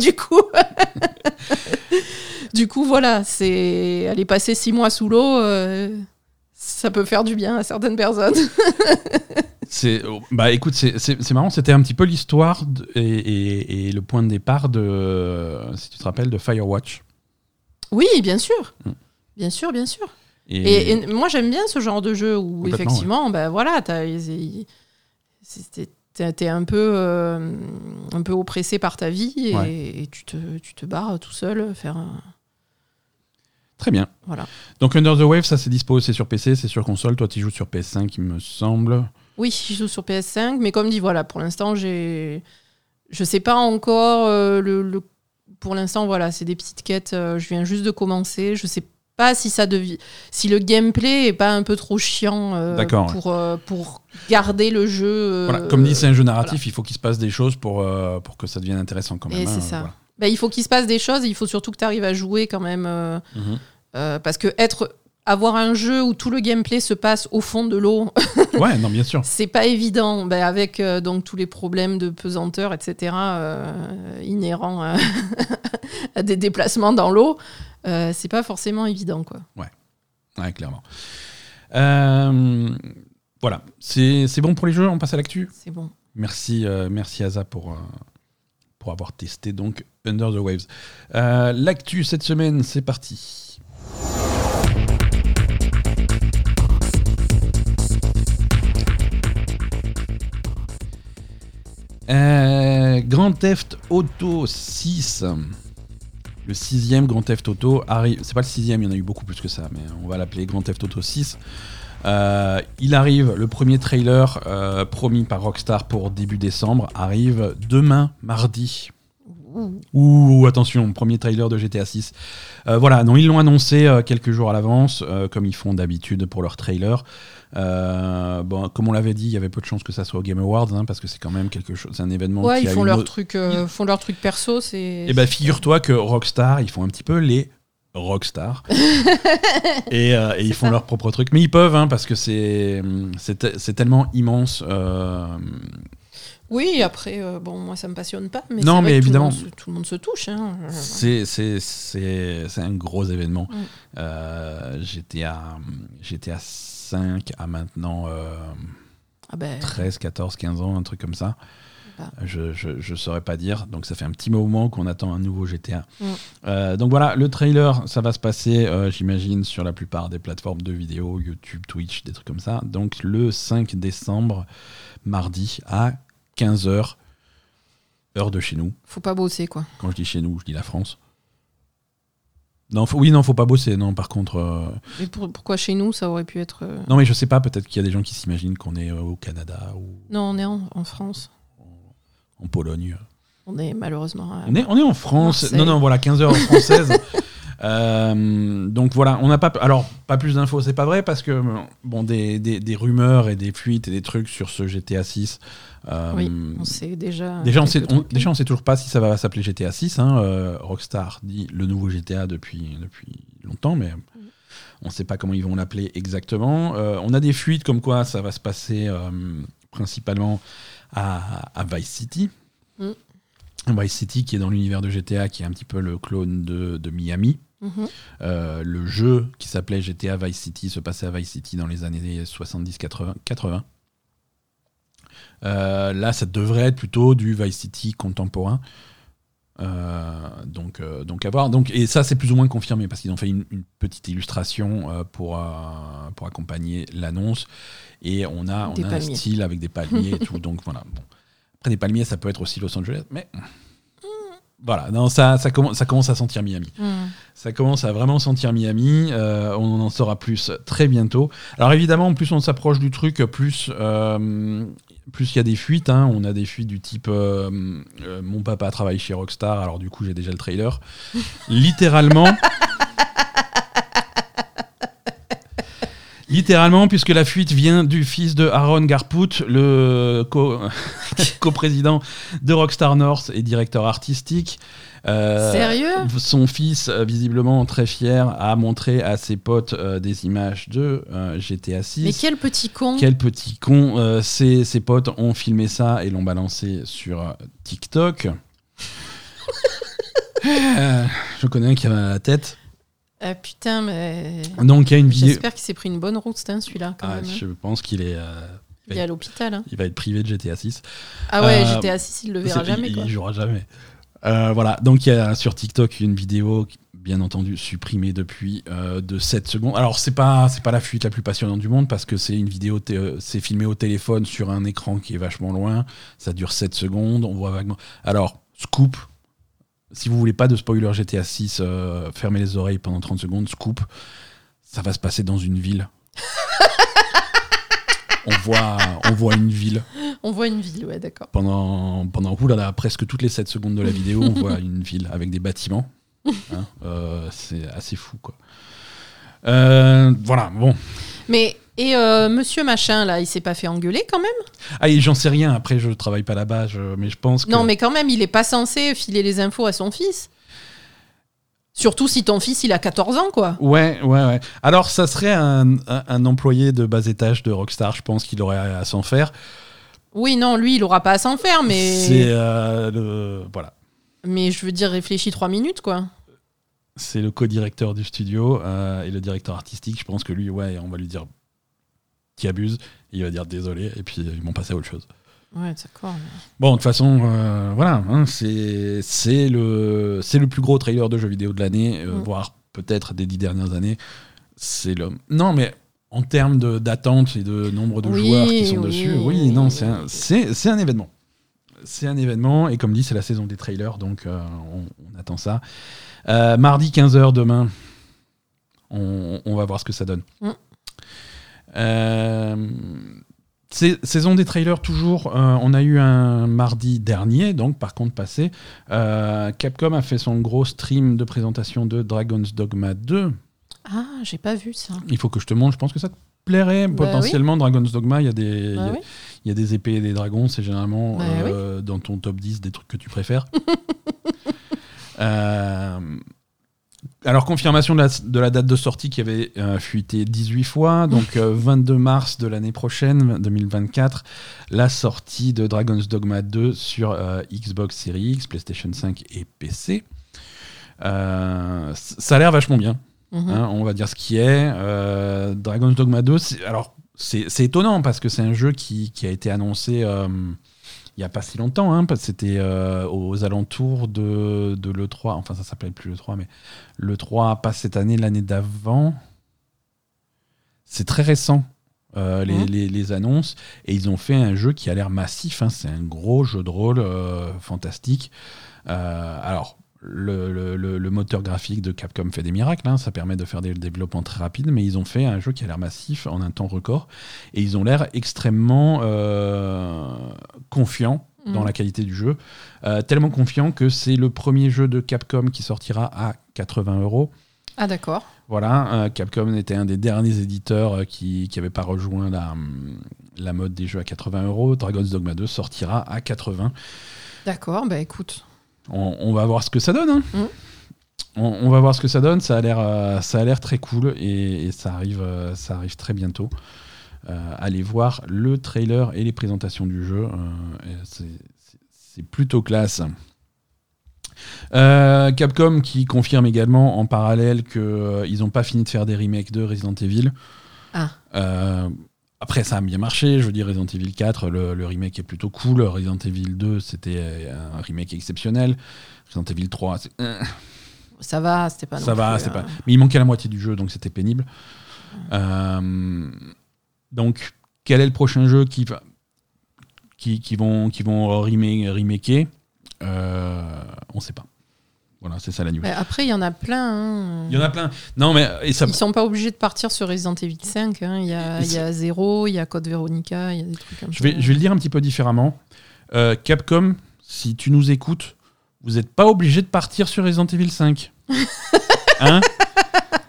Du coup, du coup, voilà, c'est aller passer six mois sous l'eau, ça peut faire du bien à certaines personnes. C'est bah écoute, c'est- marrant. C'était un petit peu l'histoire et, et- et le point de départ de, si tu te rappelles, de Firewatch. Oui, bien sûr, Mm. bien sûr, bien sûr. Et, moi, j'aime bien ce genre de jeu où effectivement, voilà, t'as- c'est- c'est- t'es un peu, euh, un peu oppressé par ta vie et, Ouais. et tu te, tu te barres tout seul faire. un- très bien. Voilà. Donc Under the Wave, ça c'est dispo, c'est sur PC, c'est sur console. Toi, tu joues sur PS5, il me semble. Oui, je joue sur PS5, mais comme dit, voilà, pour l'instant, j'ai. Je sais pas encore. euh, le, le- Pour l'instant, voilà, c'est des petites quêtes. euh, je viens juste de commencer. Je sais pas si ça devient. Si le gameplay est pas un peu trop chiant euh, ouais. pour, pour garder le jeu. Voilà, comme dit, c'est un jeu narratif. Il faut qu'il se passe des choses pour pour que ça devienne intéressant quand même. Et hein, c'est ça. voilà. bah, il faut qu'il se passe des choses. Il faut surtout que tu arrives à jouer quand même. Mhm. parce que être. Avoir un jeu où tout le gameplay se passe au fond de l'eau, Ouais, non, bien sûr. C'est pas évident, ben, avec euh, donc tous les problèmes de pesanteur, etc., euh, inhérents à, à des déplacements dans l'eau. euh, c'est pas forcément évident, quoi. Ouais, clairement. Euh, voilà, c'est c'est bon pour les jeux? On passe à l'actu? C'est bon. Merci, euh, merci Asa pour, euh, pour avoir testé donc Under the Waves. Euh, L'actu cette semaine, c'est parti. Euh, Grand Theft Auto 6. Le sixième Grand Theft Auto arrive. C'est pas le sixième, il y en a eu beaucoup plus que ça, mais on va l'appeler Grand Theft Auto 6. Euh, il arrive, le premier trailer euh, promis par Rockstar pour début décembre arrive demain, mardi. Ouh. Attention, premier trailer de GTA 6. Euh, voilà, non, ils l'ont annoncé quelques jours à l'avance, comme ils font d'habitude pour leur trailer. Euh, bon, comme on l'avait dit, il y avait peu de chances que ça soit au Game Awards, hein, parce que c'est quand même quelque chose, c'est un événement Ouais, qui ils a font leur, truc, euh, font leur truc perso. C'est. et ben figure-toi que Rockstar, ils font un petit peu les Rockstar. et, euh, et ils font leur propre truc. Mais ils peuvent, hein, parce que c'est c'est te- c'est tellement immense. euh, Oui, après, euh, bon, moi, ça me passionne pas. Mais Non, c'est vrai mais que évidemment. Tout le, monde se, tout le monde se touche. Hein. c'est c'est- c'est- c'est un gros événement. Mm. Euh, J'étais à, j'étais à 5 à maintenant euh, Ah ben, 13, 14, 15 ans, un truc comme ça. Bah. Je, je, je saurais pas dire. Donc ça fait un petit moment qu'on attend un nouveau GTA. Mm. Euh, donc voilà, le trailer, ça va se passer, euh, j'imagine, sur la plupart des plateformes de vidéo, YouTube, Twitch, des trucs comme ça. Donc le 5 décembre, mardi, à 15h, heure de chez nous. faut pas bosser, quoi. Quand je dis chez nous, je dis la France. Non, faut- oui, non, faut pas bosser. Non, par contre. euh, Mais pour- pourquoi chez nous, ça aurait pu être. euh, Non, mais je sais pas. Peut-être qu'il y a des gens qui s'imaginent qu'on est euh, au Canada ou Non, on est en, en France. en Pologne. On est malheureusement. à- On est, on est en France. Marseille. Non, non, voilà, 15 heures françaises. Euh, donc voilà, on n'a pas. Alors, pas plus d'infos, c'est pas vrai, parce que, bon, des, des, des rumeurs et des fuites et des trucs sur ce GTA 6. euh, Oui, on sait déjà. Déjà on, sait, on, déjà, on sait toujours pas si ça va s'appeler GTA 6. hein. Euh, Rockstar dit le nouveau GTA depuis, depuis longtemps, mais on sait pas comment ils vont l'appeler exactement. Euh, on a des fuites comme quoi ça va se passer euh, principalement à, à Vice City. Mm. Vice City qui est dans l'univers de GTA, qui est un petit peu le clone de, de Miami. Mhm. Euh, le jeu qui s'appelait GTA Vice City se passait à Vice City dans les années 70-80. 80. Euh, là, ça devrait être plutôt du Vice City contemporain. Euh, donc, euh, donc à voir. Donc, et ça, c'est plus ou moins confirmé parce qu'ils ont fait une, une petite illustration pour, pour accompagner l'annonce. Et on a, on a un style avec des palmiers et tout. Donc voilà. Bon. Après, des palmiers, ça peut être aussi Los Angeles, mais voilà. Non, ça, ça, commence, ça commence à sentir Miami. Mhm. Ça commence à vraiment sentir Miami. euh, on en saura plus très bientôt. Alors évidemment, plus on s'approche du truc, plus euh, plus il y a des fuites. hein. On a des fuites du type euh, mon papa travaille chez Rockstar. Alors du coup, j'ai déjà le trailer. Littéralement. Littéralement, puisque la fuite vient du fils de Aaron Garput, le co- coprésident de Rockstar North et directeur artistique. Euh, Sérieux? son fils, euh, visiblement très fier, a montré à ses potes euh, des images de euh, GTA 6. Mais quel petit con Quel petit con. ses, ses potes ont filmé ça et l'ont balancé sur TikTok. Je connais un qui a la tête. Ah putain, mais. Donc il y a une vidéo. J'espère qu'il s'est pris une bonne route, hein, celui-là, quand Ah, même. hein. je pense qu'il est. euh, Il est à l'hôpital. hein. il va être privé de GTA 6. Ah ouais, Euh, j'étais assis, il le verra jamais, il, quoi. il jouera jamais. Euh, voilà, donc il y a sur TikTok une vidéo, bien entendu supprimée depuis, de 7 secondes. Alors c'est pas pas la fuite la plus passionnante du monde parce que c'est une vidéo, c'est filmé au téléphone sur un écran qui est vachement loin. Ça dure 7 secondes, on voit vaguement. Alors scoop. Si vous voulez pas de spoiler GTA 6, euh, fermez les oreilles pendant 30 secondes. Scoop, ça va se passer dans une ville. on voit on voit une ville On voit une ville, ouais, d'accord. pendant, pendant oulala, presque toutes les 7 secondes de la vidéo, on voit une ville avec des bâtiments. Hein, euh, c'est assez fou, quoi. Euh, voilà, bon. Mais, et euh, monsieur machin, là, il s'est pas fait engueuler quand même? Ah, j'en sais rien, après, je travaille pas là-bas, je- mais je pense que. Non, mais quand même, il est pas censé filer les infos à son fils. Surtout si ton fils, il a 14 ans, quoi. Ouais, ouais, ouais. Alors, ça serait un, un- un employé de bas étage de Rockstar, je pense qu'il aurait à s'en faire. Oui, non, lui, il aura pas à s'en faire, mais. C'est euh, le. Voilà. Mais je veux dire, réfléchis trois minutes, quoi. C'est le co-directeur du studio euh, et le directeur artistique. Je pense que lui, ouais, on va lui dire qui abuse. Il va dire désolé, et puis ils vont passer à autre chose. Ouais, d'accord. mais- Bon, de toute façon, euh, voilà, hein, c'est c'est le, c'est le plus gros trailer de jeux vidéo de l'année, euh, Mm. voire peut-être des dix dernières années. C'est le. Non, mais en termes de- d'attente et de nombre de Oui, joueurs qui sont oui, dessus, oui, oui, non, c'est un, oui. c'est- c'est un événement. C'est un événement, et comme dit, c'est la saison des trailers, donc euh, on, on attend ça. Euh, mardi 15h demain, on, on va voir ce que ça donne. Mm. Euh, saison des trailers toujours. euh, on a eu un mardi dernier, donc par contre passé. euh, Capcom a fait son gros stream de présentation de Dragon's Dogma 2. Ah, j'ai pas vu ça. Il faut que je te montre. Je pense que ça te plairait Bah potentiellement. Dragon's Dogma, il y a des, il y Bah a- oui. il y a des épées et des dragons. C'est généralement Bah euh, dans ton top 10 des trucs que tu préfères. Euh, alors, confirmation de la, de la date de sortie qui avait euh, fuité 18 fois. Donc, euh, 22 mars de l'année prochaine, 2024, la sortie de Dragon's Dogma 2 sur euh, Xbox Series X, PlayStation 5 et PC. Euh, ça a l'air vachement bien. Mhm. Hein, on va dire ce qui est. Euh, Dragon's Dogma 2, c'est- alors c'est c'est étonnant parce que c'est un jeu qui, qui a été annoncé euh, il n'y a pas si longtemps. Hein, parce que c'était euh, aux alentours de, de l'E3. Enfin, ça s'appelle plus l'E3, mais l'E3, pas cette année, l'année d'avant. C'est très récent. euh, les, Mhm. les- les annonces et ils ont fait un jeu qui a l'air massif hein, c'est un gros jeu de rôle euh, fantastique alors le, le- le- le moteur graphique de Capcom fait des miracles, hein, ça permet de faire des développements très rapides, mais ils ont fait un jeu qui a l'air massif en un temps record, et ils ont l'air extrêmement euh, confiants dans Mm. la qualité du jeu, Euh, tellement confiants que c'est le premier jeu de Capcom qui sortira à 80 euros. Ah, d'accord. Voilà, euh, Capcom était un des derniers éditeurs qui n'avait pas rejoint la, la mode des jeux à 80 euros. Dragon's Dogma 2 sortira à 80. D'accord, bah écoute. On, on va voir ce que ça donne. hein. Mm. On, on va voir ce que ça donne. Ça a l'air, euh, ça a l'air très cool et, et ça arrive, euh, ça arrive très bientôt. Euh, allez voir le trailer et les présentations du jeu. c'est, plutôt classe. Capcom qui confirme également en parallèle qu'ils n'ont pas fini de faire des remakes de Resident Evil. Ah. Euh, après, ça a bien marché. Je veux dire, Resident Evil 4, le, le remake est plutôt cool. Resident Evil 2, c'était euh, un remake exceptionnel. Resident Evil 3, c'est- euh, Ça va, c'était pas ça va, c'est euh, pas. Mais il manquait la moitié du jeu, donc c'était pénible. Euh, donc, quel est le prochain jeu qui va, qui, qui vont, qui vont remake- remaker? Euh, On sait pas. Voilà, c'est ça la news. bah, après, il y en a plein. hein. Il y en a plein. Non, mais et ça. Ils sont pas obligés de partir sur Resident Evil 5. hein. Il y, a, il y a Zero, il y a Code Veronica, il y a des trucs comme Je ça. vais, je vais le dire un petit peu différemment. Euh, Capcom, si tu nous écoutes, vous n'êtes pas obligé de partir sur Resident Evil 5. hein?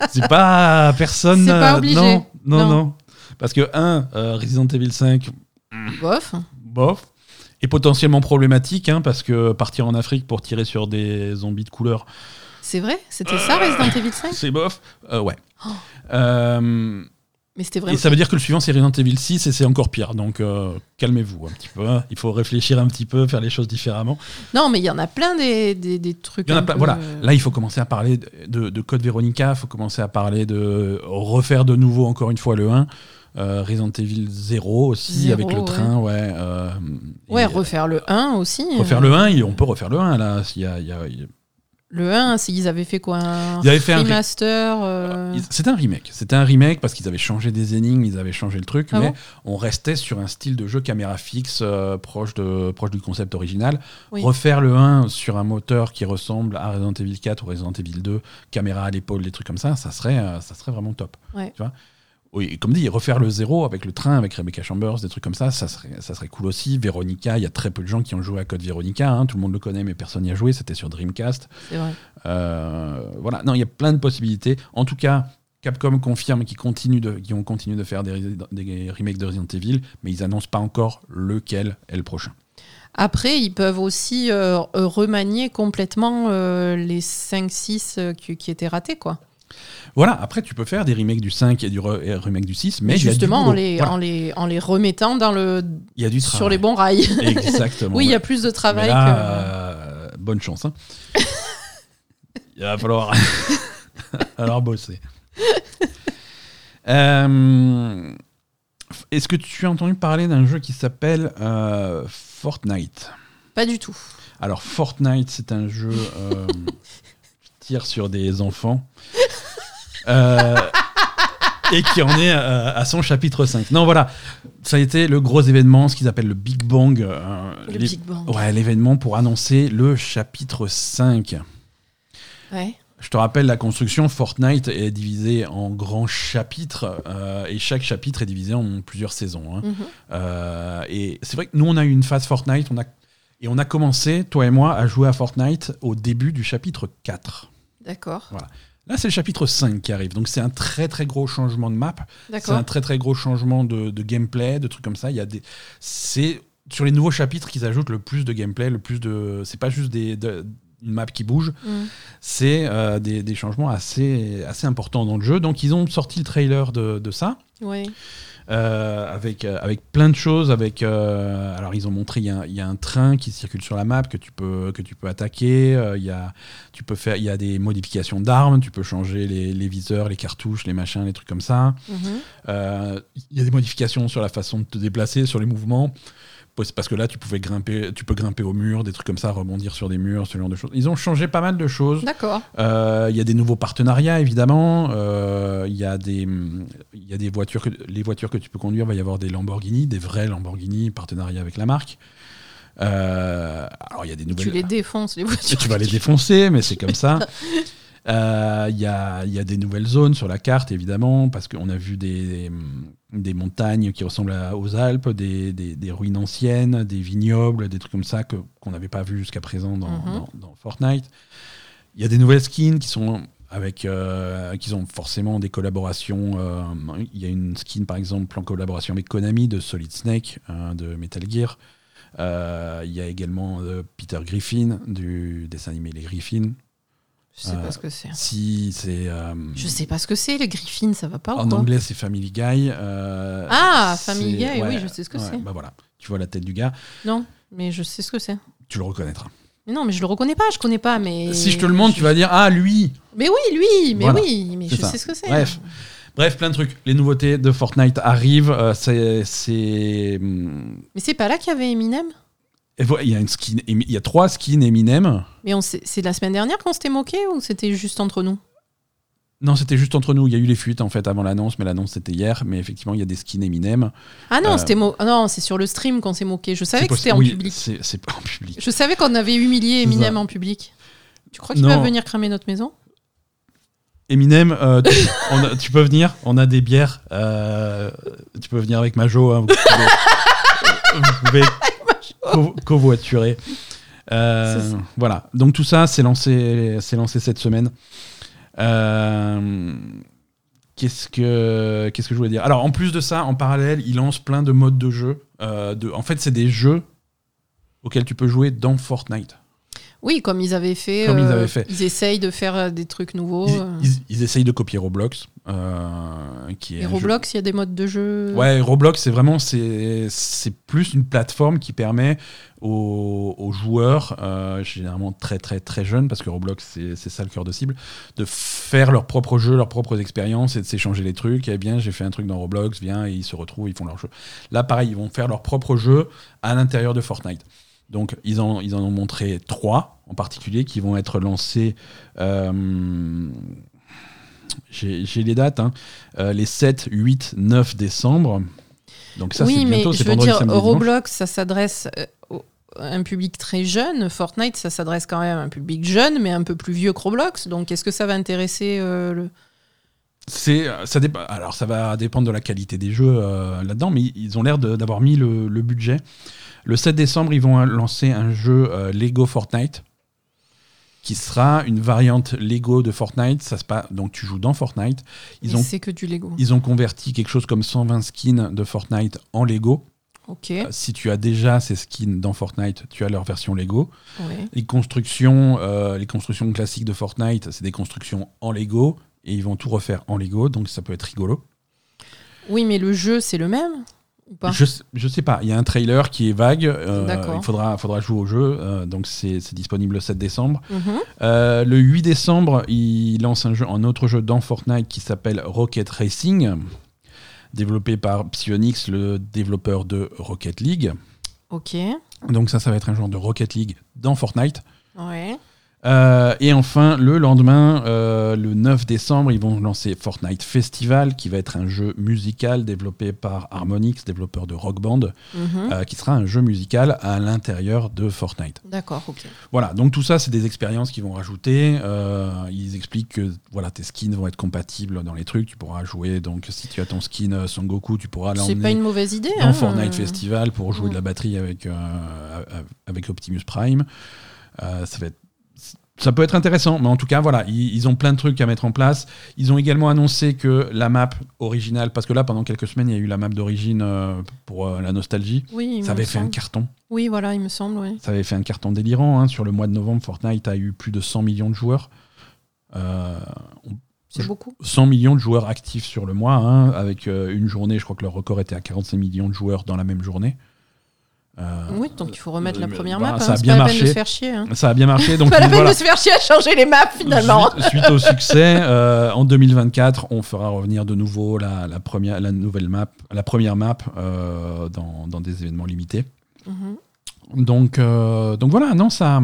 C'est pas personne. C'est pas euh, obligé. Non, non, Non. non. Parce que, un, euh, Resident Evil 5, Bof. bof, est potentiellement problématique, hein, parce que partir en Afrique pour tirer sur des zombies de couleur, C'est vrai? C'était ça Resident Evil 5 c'est bof. Euh, ouais. Oh. Euh, Mais c'était et vraiment. ça veut dire que le suivant, c'est Resident Evil 6 et c'est encore pire. Donc, euh, calmez-vous un petit peu. hein. Il faut réfléchir un petit peu, faire les choses différemment. Non, mais il y en a plein des, des, des trucs. Il y en a plein. peu, Voilà. Là, il faut commencer à parler de, de Code Veronica. Il faut commencer à parler de refaire de nouveau, encore une fois, le 1. Euh, Resident Evil 0 aussi, Zéro, avec le ouais. train. Ouais, euh, Ouais, et, refaire le 1 aussi. euh, refaire euh, le 1. et On peut refaire le 1, là. s'il y a- y a- y a- Le 1, s'ils avaient fait quoi Un Ils avaient fait un remaster euh, Ils- C'était un remake. C'était un remake parce qu'ils avaient changé des énigmes, ils avaient changé le truc, Ah mais bon? on restait sur un style de jeu caméra fixe euh, proche, de, proche du concept original. Oui. Refaire le 1 sur un moteur qui ressemble à Resident Evil 4 ou Resident Evil 2, caméra à l'épaule, des trucs comme ça, ça serait, euh, ça serait vraiment top. Ouais. Tu vois? Oui, comme dit, refaire le 0 avec le train, avec Rebecca Chambers, des trucs comme ça, ça serait, ça serait cool aussi. Veronica, il y a très peu de gens qui ont joué à Code Veronica, hein, tout le monde le connaît, mais personne n'y a joué, c'était sur Dreamcast. C'est vrai. Euh, voilà, non, il y a plein de possibilités. En tout cas, Capcom confirme qu'ils continuent de, qu'ils vont continuer de faire des, des remakes de Resident Evil, mais ils annoncent pas encore lequel est le prochain. Après, ils peuvent aussi euh, remanier complètement euh, les 5-6 euh, qui, qui étaient ratés, quoi. Voilà, après tu peux faire des remakes du 5 et du re- et remake du 6, mais Mais justement, en les, Voilà, en, les, en les remettant dans le, il y a du sur les bons rails. Exactement. oui, il y a plus de travail là, que. euh, bonne chance. hein. il va falloir alors bosser. Euh, Est-ce que tu as entendu parler d'un jeu qui s'appelle euh, Fortnite? Pas du tout. Alors Fortnite, c'est un jeu qui tire sur des enfants. Euh, et qui en est à, à son chapitre 5. Non, voilà, ça a été le gros événement, ce qu'ils appellent le Big Bang. euh, Le les- Big Bang. Ouais, l'événement pour annoncer le chapitre 5. Ouais. Je te rappelle, la construction Fortnite est divisée en grands chapitres euh, et chaque chapitre est divisé en plusieurs saisons. hein. Mhm. Euh, et c'est vrai que nous, on a eu une phase Fortnite on a, et on a commencé, toi et moi, à jouer à Fortnite au début du chapitre 4. D'accord. Là, c'est le chapitre 5 qui arrive. Donc, c'est un très très gros changement de map. C'est un très très gros changement de, de gameplay, de trucs comme ça. Il y a des, c'est sur les nouveaux chapitres qu'ils ajoutent le plus de gameplay, le plus de. C'est pas juste des, de- une map qui bouge, Mhm. c'est euh, des, des changements assez assez importants dans le jeu. Donc ils ont sorti le trailer de, de ça. Oui. Euh, avec, euh, avec plein de choses. Avec, euh, alors, ils ont montré, il y, a un- il y a un train qui circule sur la map que tu peux, que tu peux attaquer. euh, il y a, tu peux faire, il y a des modifications d'armes. Tu peux changer les, les viseurs, les cartouches, les machins, les trucs comme ça. Mhm. Il y a des modifications sur la façon de te déplacer, sur les mouvements. Parce- Parce que là, tu pouvais grimper, tu peux grimper au mur, des trucs comme ça, rebondir sur des murs, ce genre de choses. Ils ont changé pas mal de choses. D'accord. Euh, Il y a des nouveaux partenariats, évidemment. Euh, Il y a des, il y a des voitures, que, les voitures que tu peux conduire. Il va y avoir des Lamborghini, des vrais Lamborghini, partenariat avec la marque. Euh, alors il y a des nouvelles. Tu les défonces, les voitures. tu vas les défoncer, mais c'est comme ça. Euh, Il y, a, y a des nouvelles zones sur la carte, évidemment, parce qu'on a vu des, des montagnes qui ressemblent à- aux Alpes, des, des- ruines anciennes, des vignobles, des trucs comme ça qu'on n'avait pas vu jusqu'à présent dans, Mhm. dans- dans Fortnite. Il y a des nouvelles skins qui sont avec euh, qui ont forcément des collaborations. euh, Il y a une skin par exemple en collaboration avec Konami de Solid Snake euh, de Metal Gear. Euh, Il y a également euh, Peter Griffin du dessin animé Les Griffins. Je sais Euh, pas ce que c'est. Si c'est euh, Je sais pas ce que c'est, les Griffins, ça va pas ou en quoi anglais c'est Family Guy. euh, Ah, Family Guy, oui, je sais ce que ouais, c'est. Bah voilà, tu vois la tête du gars, Non, mais je sais ce que c'est. tu le reconnaîtras. Mais non, mais je le reconnais pas, je connais pas. Mais Si je te le montre, tu vas dire ah lui. Mais oui, lui, mais Voilà, oui, mais c'est je ça. sais ce que c'est. Bref. Bref, plein de trucs. Les nouveautés de Fortnite arrivent. euh, c'est, c'est, hum, Mais c'est pas là qu'il y avait Eminem? Il y a une skin, il y a trois skins Eminem. Mais c'est la semaine dernière qu'on s'était moqué ou c'était juste entre nous? Non, c'était juste entre nous. Il y a eu les fuites en fait avant l'annonce, mais l'annonce c'était hier. Mais effectivement, il y a des skins Eminem. Ah non, Euh, c'était mo- ah non, c'est sur le stream qu'on s'est moqué. Je savais que c'était en public. C'est, pas en public. Je savais qu'on avait humilié Eminem en public. Tu crois qu'il va venir cramer notre maison? Eminem, euh, tu, on a- tu peux venir. On a des bières. euh, tu peux venir avec Majo. hein, vous pouvez, vous pouvez co- covoiturer. Euh, voilà. Donc tout ça, c'est lancé, c'est lancé cette semaine. Euh, Qu'est-ce que qu'est-ce que je voulais dire? Alors en plus de ça, en parallèle, il lance plein de modes de jeu. euh, de, en fait, c'est des jeux auxquels tu peux jouer dans Fortnite. Oui, comme ils avaient fait. Comme ils euh, avaient fait. Ils essayent de faire euh, des trucs nouveaux. Ils, euh. ils- ils essayent de copier Roblox, qui est Et jeu- Roblox, il y a des modes de jeu. Ouais, Roblox, c'est vraiment c'est plus une plateforme qui permet aux, aux joueurs, généralement très très très jeunes, parce que Roblox c'est ça le cœur de cible, de faire leurs propres jeux, leurs propres expériences et de s'échanger les trucs. Et bien, j'ai fait un truc dans Roblox, viens et ils se retrouvent, ils font leur jeu. Là, pareil, ils vont faire leurs propres jeux à l'intérieur de Fortnite. Donc, ils en, ils en ont montré trois en particulier qui vont être lancés. euh, j'ai les dates, hein, euh, les 7, 8, 9 décembre. Donc ça, oui, c'est mais bientôt, je veux dire, samedi. Roblox, ça s'adresse euh, un public très jeune. Fortnite, ça s'adresse quand même à un public jeune, mais un peu plus vieux que Roblox. Donc, est-ce que ça va intéresser euh, le. C'est, ça dépend. Alors, ça va dépendre de la qualité des jeux euh, là-dedans, mais ils ont l'air d'avoir mis le, le budget. Le 7 décembre, ils vont lancer un jeu euh, Lego Fortnite, qui sera une variante Lego de Fortnite. Ça se passe, donc, tu joues dans Fortnite. Ils ont, C'est que du Lego. ils ont converti quelque chose comme 120 skins de Fortnite en Lego. Euh, Si tu as déjà ces skins dans Fortnite, tu as leur version Lego. ouais. Les constructions, euh, les constructions classiques de Fortnite, c'est des constructions en Lego et ils vont tout refaire en Lego, donc ça peut être rigolo. Oui, mais le jeu, c'est le même ou pas Je, sais- je sais pas, il y a un trailer qui est vague, euh, il faudra, faudra jouer au jeu, euh, donc c'est c'est disponible le 7 décembre. Mhm. Euh, le 8 décembre, il lance un, jeu, un autre jeu dans Fortnite qui s'appelle Rocket Racing, développé par Psyonix, le développeur de Rocket League. Ok. Donc ça, ça va être un genre de Rocket League dans Fortnite. Ouais. Euh, et enfin, le lendemain, euh, le 9 décembre, ils vont lancer Fortnite Festival, qui va être un jeu musical développé par Harmonix, développeur de Rock Band, Mhm. euh, qui sera un jeu musical à l'intérieur de Fortnite. D'accord, ok. Voilà, donc tout ça, c'est des expériences qu'ils vont rajouter. Ils expliquent que voilà, tes skins vont être compatibles dans les trucs. Tu pourras jouer, donc si tu as ton skin Son Goku, tu pourras C'est pas l'emmener une mauvaise idée. dans hein. Fortnite Festival pour jouer Mm. de la batterie avec, avec Optimus Prime. Euh, ça va être ça peut être intéressant, mais en tout cas, voilà, ils, ils ont plein de trucs à mettre en place. Ils ont également annoncé que la map originale, parce que là, pendant quelques semaines, il y a eu la map d'origine euh, pour euh, la nostalgie. Oui, il Ça avait fait un carton. Oui, voilà, il me semble, oui. Ça avait fait un carton délirant. hein. Sur le mois de novembre, Fortnite a eu plus de 100 millions de joueurs. Euh, C'est beaucoup. 100 millions de joueurs actifs sur le mois, hein, avec une journée, je crois que leur record était à 45 millions de joueurs dans la même journée. Euh, Oui, donc il faut remettre la mais première voilà, map. ça a hein, bien pas la peine de marché. se faire chier. Hein. Ça a bien marché, donc pas la peine voilà. de se faire chier à changer les maps finalement. Suite, suite au succès, euh, en 2024, on fera revenir de nouveau la, la première, la nouvelle map, la première map euh, dans, dans des événements limités. Mhm. Donc, euh, donc voilà, non, ça.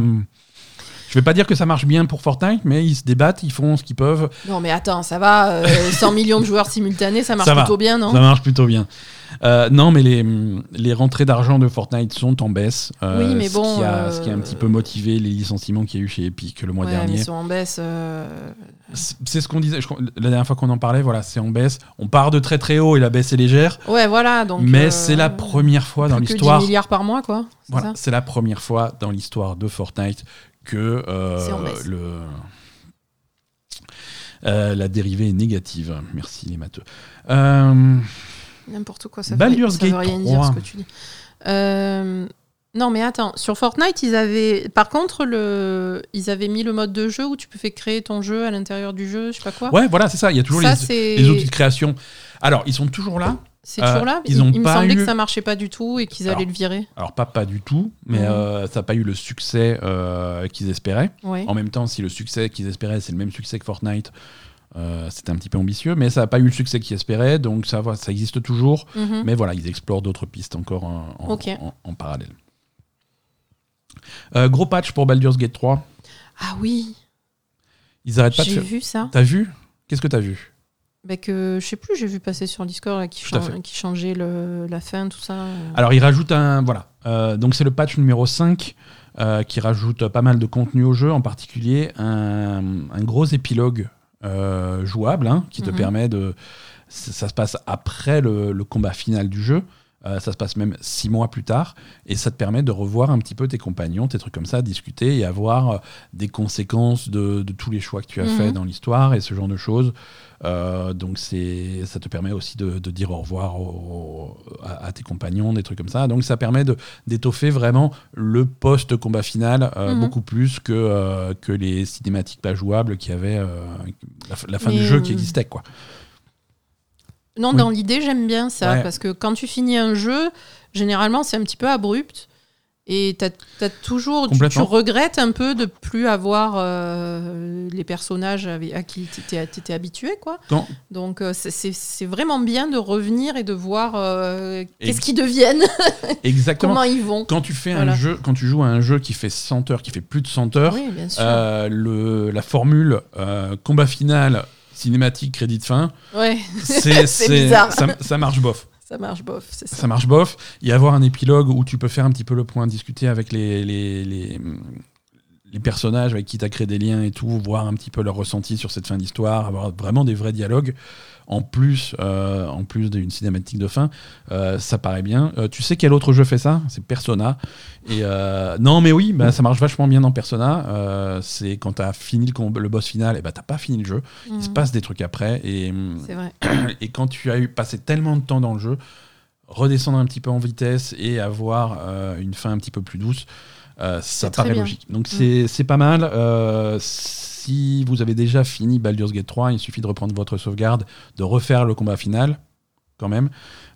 Hum, vais pas dire que ça marche bien pour Fortnite, mais ils se débattent, ils font ce qu'ils peuvent. Non, mais attends, ça va. euh, 100 millions de joueurs simultanés, ça marche Ça va. plutôt bien, non? Ça marche plutôt bien. Euh, non, mais les, les rentrées d'argent de Fortnite sont en baisse. euh, Oui, mais ce bon, Qui a, euh, ce qui a un petit peu motivé les licenciements qu'il y a eu chez Epic le mois Ouais, dernier. mais ils sont en baisse. euh, C'est ce qu'on disait. je la dernière fois qu'on en parlait, voilà, c'est en baisse. On part de très très haut et la baisse est légère. Ouais, voilà. Donc, mais euh, c'est la première fois dans plus que 10 l'histoire. milliards par mois, quoi. Voilà, c'est la première fois dans l'histoire de Fortnite que euh, le euh, la dérivée est négative. Merci les matheux. Euh, N'importe quoi, ça Baldur's veut, ça veut Gate rien 3. dire ce que tu dis. Euh, non, mais attends, sur Fortnite, ils avaient. Par contre, le... ils avaient mis le mode de jeu où tu peux faire créer ton jeu à l'intérieur du jeu, je sais pas quoi. ouais, voilà, c'est ça. Il y a toujours ça, les, c'est. les outils de création. Alors, ils sont toujours là. C'est euh, toujours là. ils il ont il me semblait eu- que ça marchait pas du tout et qu'ils allaient Alors, le virer. Alors, pas, pas du tout, mais Mhm. euh, ça n'a pas eu le succès euh, qu'ils espéraient. Ouais. En même temps, si le succès qu'ils espéraient, c'est le même succès que Fortnite, euh, c'était un petit peu ambitieux, mais ça n'a pas eu le succès qu'ils espéraient, donc ça, ça existe toujours. Mhm. Mais voilà, ils explorent d'autres pistes encore en, en- Ok. en- en parallèle. Euh, gros patch pour Baldur's Gate 3. Ah oui, Ils arrêtent pas de j'ai vu ça. T'as vu? Qu'est-ce que t'as vu? Bah que je sais plus, j'ai vu passer sur Discord là, qui, changeait le, la fin, tout ça. Alors, ils rajoutent un. Voilà. Euh, donc, c'est le patch numéro 5 euh, qui rajoute pas mal de contenu au jeu, en particulier un, un gros épilogue euh, jouable hein, qui te Mhm. permet de. Ça, ça se passe après le, le combat final du jeu. Euh, ça se passe même six mois plus tard et ça te permet de revoir un petit peu tes compagnons, tes trucs comme ça, discuter et avoir euh, des conséquences de, de tous les choix que tu as Mhm. fait dans l'histoire et ce genre de choses. Euh, donc c'est, ça te permet aussi de, de dire au revoir au- à, à tes compagnons, des trucs comme ça. Donc ça permet de, d'étoffer vraiment le post-combat final euh, Mhm. beaucoup plus que, euh, que les cinématiques pas jouables qui avaient la, fin Mais, du jeu qui existait. Quoi. Non, Oui. dans l'idée, j'aime bien ça, Ouais. parce que quand tu finis un jeu, généralement, c'est un petit peu abrupt. Et t'as as toujours, tu, regrettes un peu de plus avoir euh, les personnages avec- à qui tu étais habitué, quoi. Quand- Donc euh, c'est- vraiment bien de revenir et de voir euh, qu'est-ce qu'ils deviennent, Exactement. comment ils vont. Quand tu fais Voilà. un jeu, quand tu joues à un jeu qui fait 100 heures, qui fait plus de 100 heures, Oui, le, la formule combat final, cinématique, crédit de fin, ouais, c'est, bizarre. Ça, ça marche bof. ça marche bof, c'est ça. Ça marche bof. Y avoir un épilogue où tu peux faire un petit peu le point, discuter avec les, les, les, les personnages avec qui tu as créé des liens et tout, voir un petit peu leur ressenti sur cette fin d'histoire, avoir vraiment des vrais dialogues. En plus, euh, en plus d'une cinématique de fin, euh, ça paraît bien. Euh, tu sais quel autre jeu fait ça? C'est Persona. Et non, mais oui, bah, ça marche vachement bien dans Persona. C'est quand tu as fini le, boss final, et bah, t'as pas fini le jeu. Il se Mhm. passe des trucs après. Et, vrai. et quand tu as eu passé tellement de temps dans le jeu, redescendre un petit peu en vitesse et avoir une fin un petit peu plus douce, euh, ça paraît logique. Donc c'est c'est pas mal. Euh, si vous avez déjà fini Baldur's Gate 3, il suffit de reprendre votre sauvegarde, de refaire le combat final, quand même,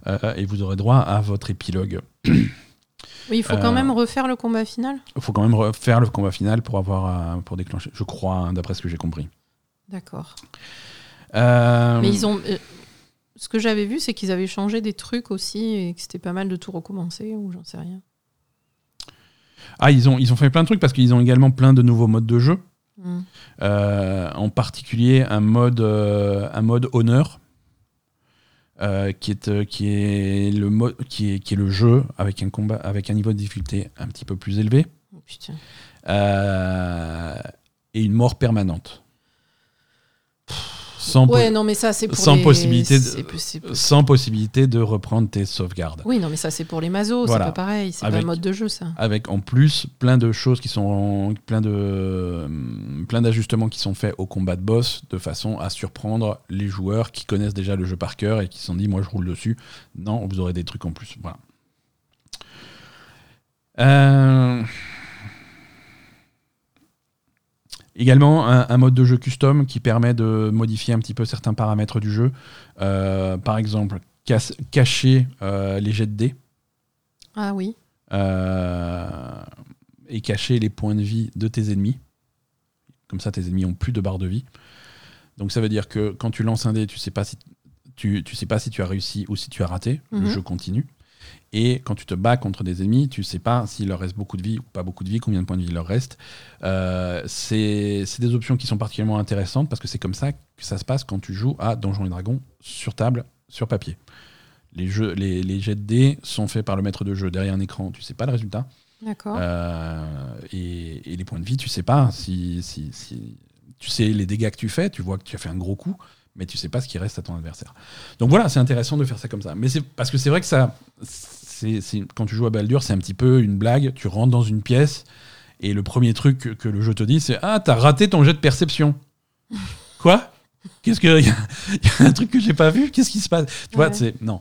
euh, et vous aurez droit à votre épilogue. Oui, il faut Euh, quand même refaire le combat final. Il faut quand même refaire le combat final pour avoir euh, pour déclencher, je crois, hein, d'après ce que j'ai compris. D'accord. Euh, Mais ils ont. euh, ce que j'avais vu, c'est qu'ils avaient changé des trucs aussi et que c'était pas mal de tout recommencer ou j'en sais rien. Ah, ils ont, ils ont fait plein de trucs parce qu'ils ont également plein de nouveaux modes de jeu. Hmm. Euh, en particulier un mode, euh, un mode honneur, euh, qui, est, euh, qui, est le mode, qui, est, qui est le jeu avec un, combat, avec un niveau de difficulté un petit peu plus élevé, Oh, et une mort permanente. Sans, po- Ouais, non, mais ça, c'est pour sans les- possibilité de- c'est- c'est- sans possibilité de reprendre tes sauvegardes. Oui, non, mais ça, c'est pour les mazos, Voilà. c'est pas pareil. C'est pas un mode de jeu, ça. Avec en plus plein de choses qui sont plein de plein d'ajustements qui sont faits au combat de boss de façon à surprendre les joueurs qui connaissent déjà le jeu par cœur et qui se sont dit moi je roule dessus. Non, vous aurez des trucs en plus. Voilà. Euh, Également un, un mode de jeu custom qui permet de modifier un petit peu certains paramètres du jeu. Euh, par exemple, casse- cacher euh, les jets de dés. Ah oui. Euh, et cacher les points de vie de tes ennemis. Comme ça, tes ennemis ont plus de barre de vie. Donc ça veut dire que quand tu lances un dé, tu sais pas si tu, tu sais pas si tu as réussi ou si tu as raté. Le Mhm. jeu continue. Et quand tu te bats contre des ennemis, tu sais pas s'il leur reste beaucoup de vie ou pas beaucoup de vie, combien de points de vie il leur reste. Euh, c'est des options qui sont particulièrement intéressantes parce que c'est comme ça que ça se passe quand tu joues à Donjons et Dragons sur table, sur papier. Les, jeux, les, les jets de dés sont faits par le maître de jeu derrière un écran, tu sais pas le résultat. D'accord. Euh, et, et les points de vie, tu sais pas si, si, si- tu sais les dégâts que tu fais, tu vois que tu as fait un gros coup, mais tu sais pas ce qui reste à ton adversaire. Donc voilà, c'est intéressant de faire ça comme ça. Mais c'est parce que c'est vrai que ça, c'est quand tu joues à Baldur, c'est un petit peu une blague. Tu rentres dans une pièce et le premier truc que, que le jeu te dit, c'est ah t'as raté ton jet de perception. Quoi? Qu'est-ce que il y, a il y a un truc que j'ai pas vu? Qu'est-ce qui se passe? Tu vois, c'est non.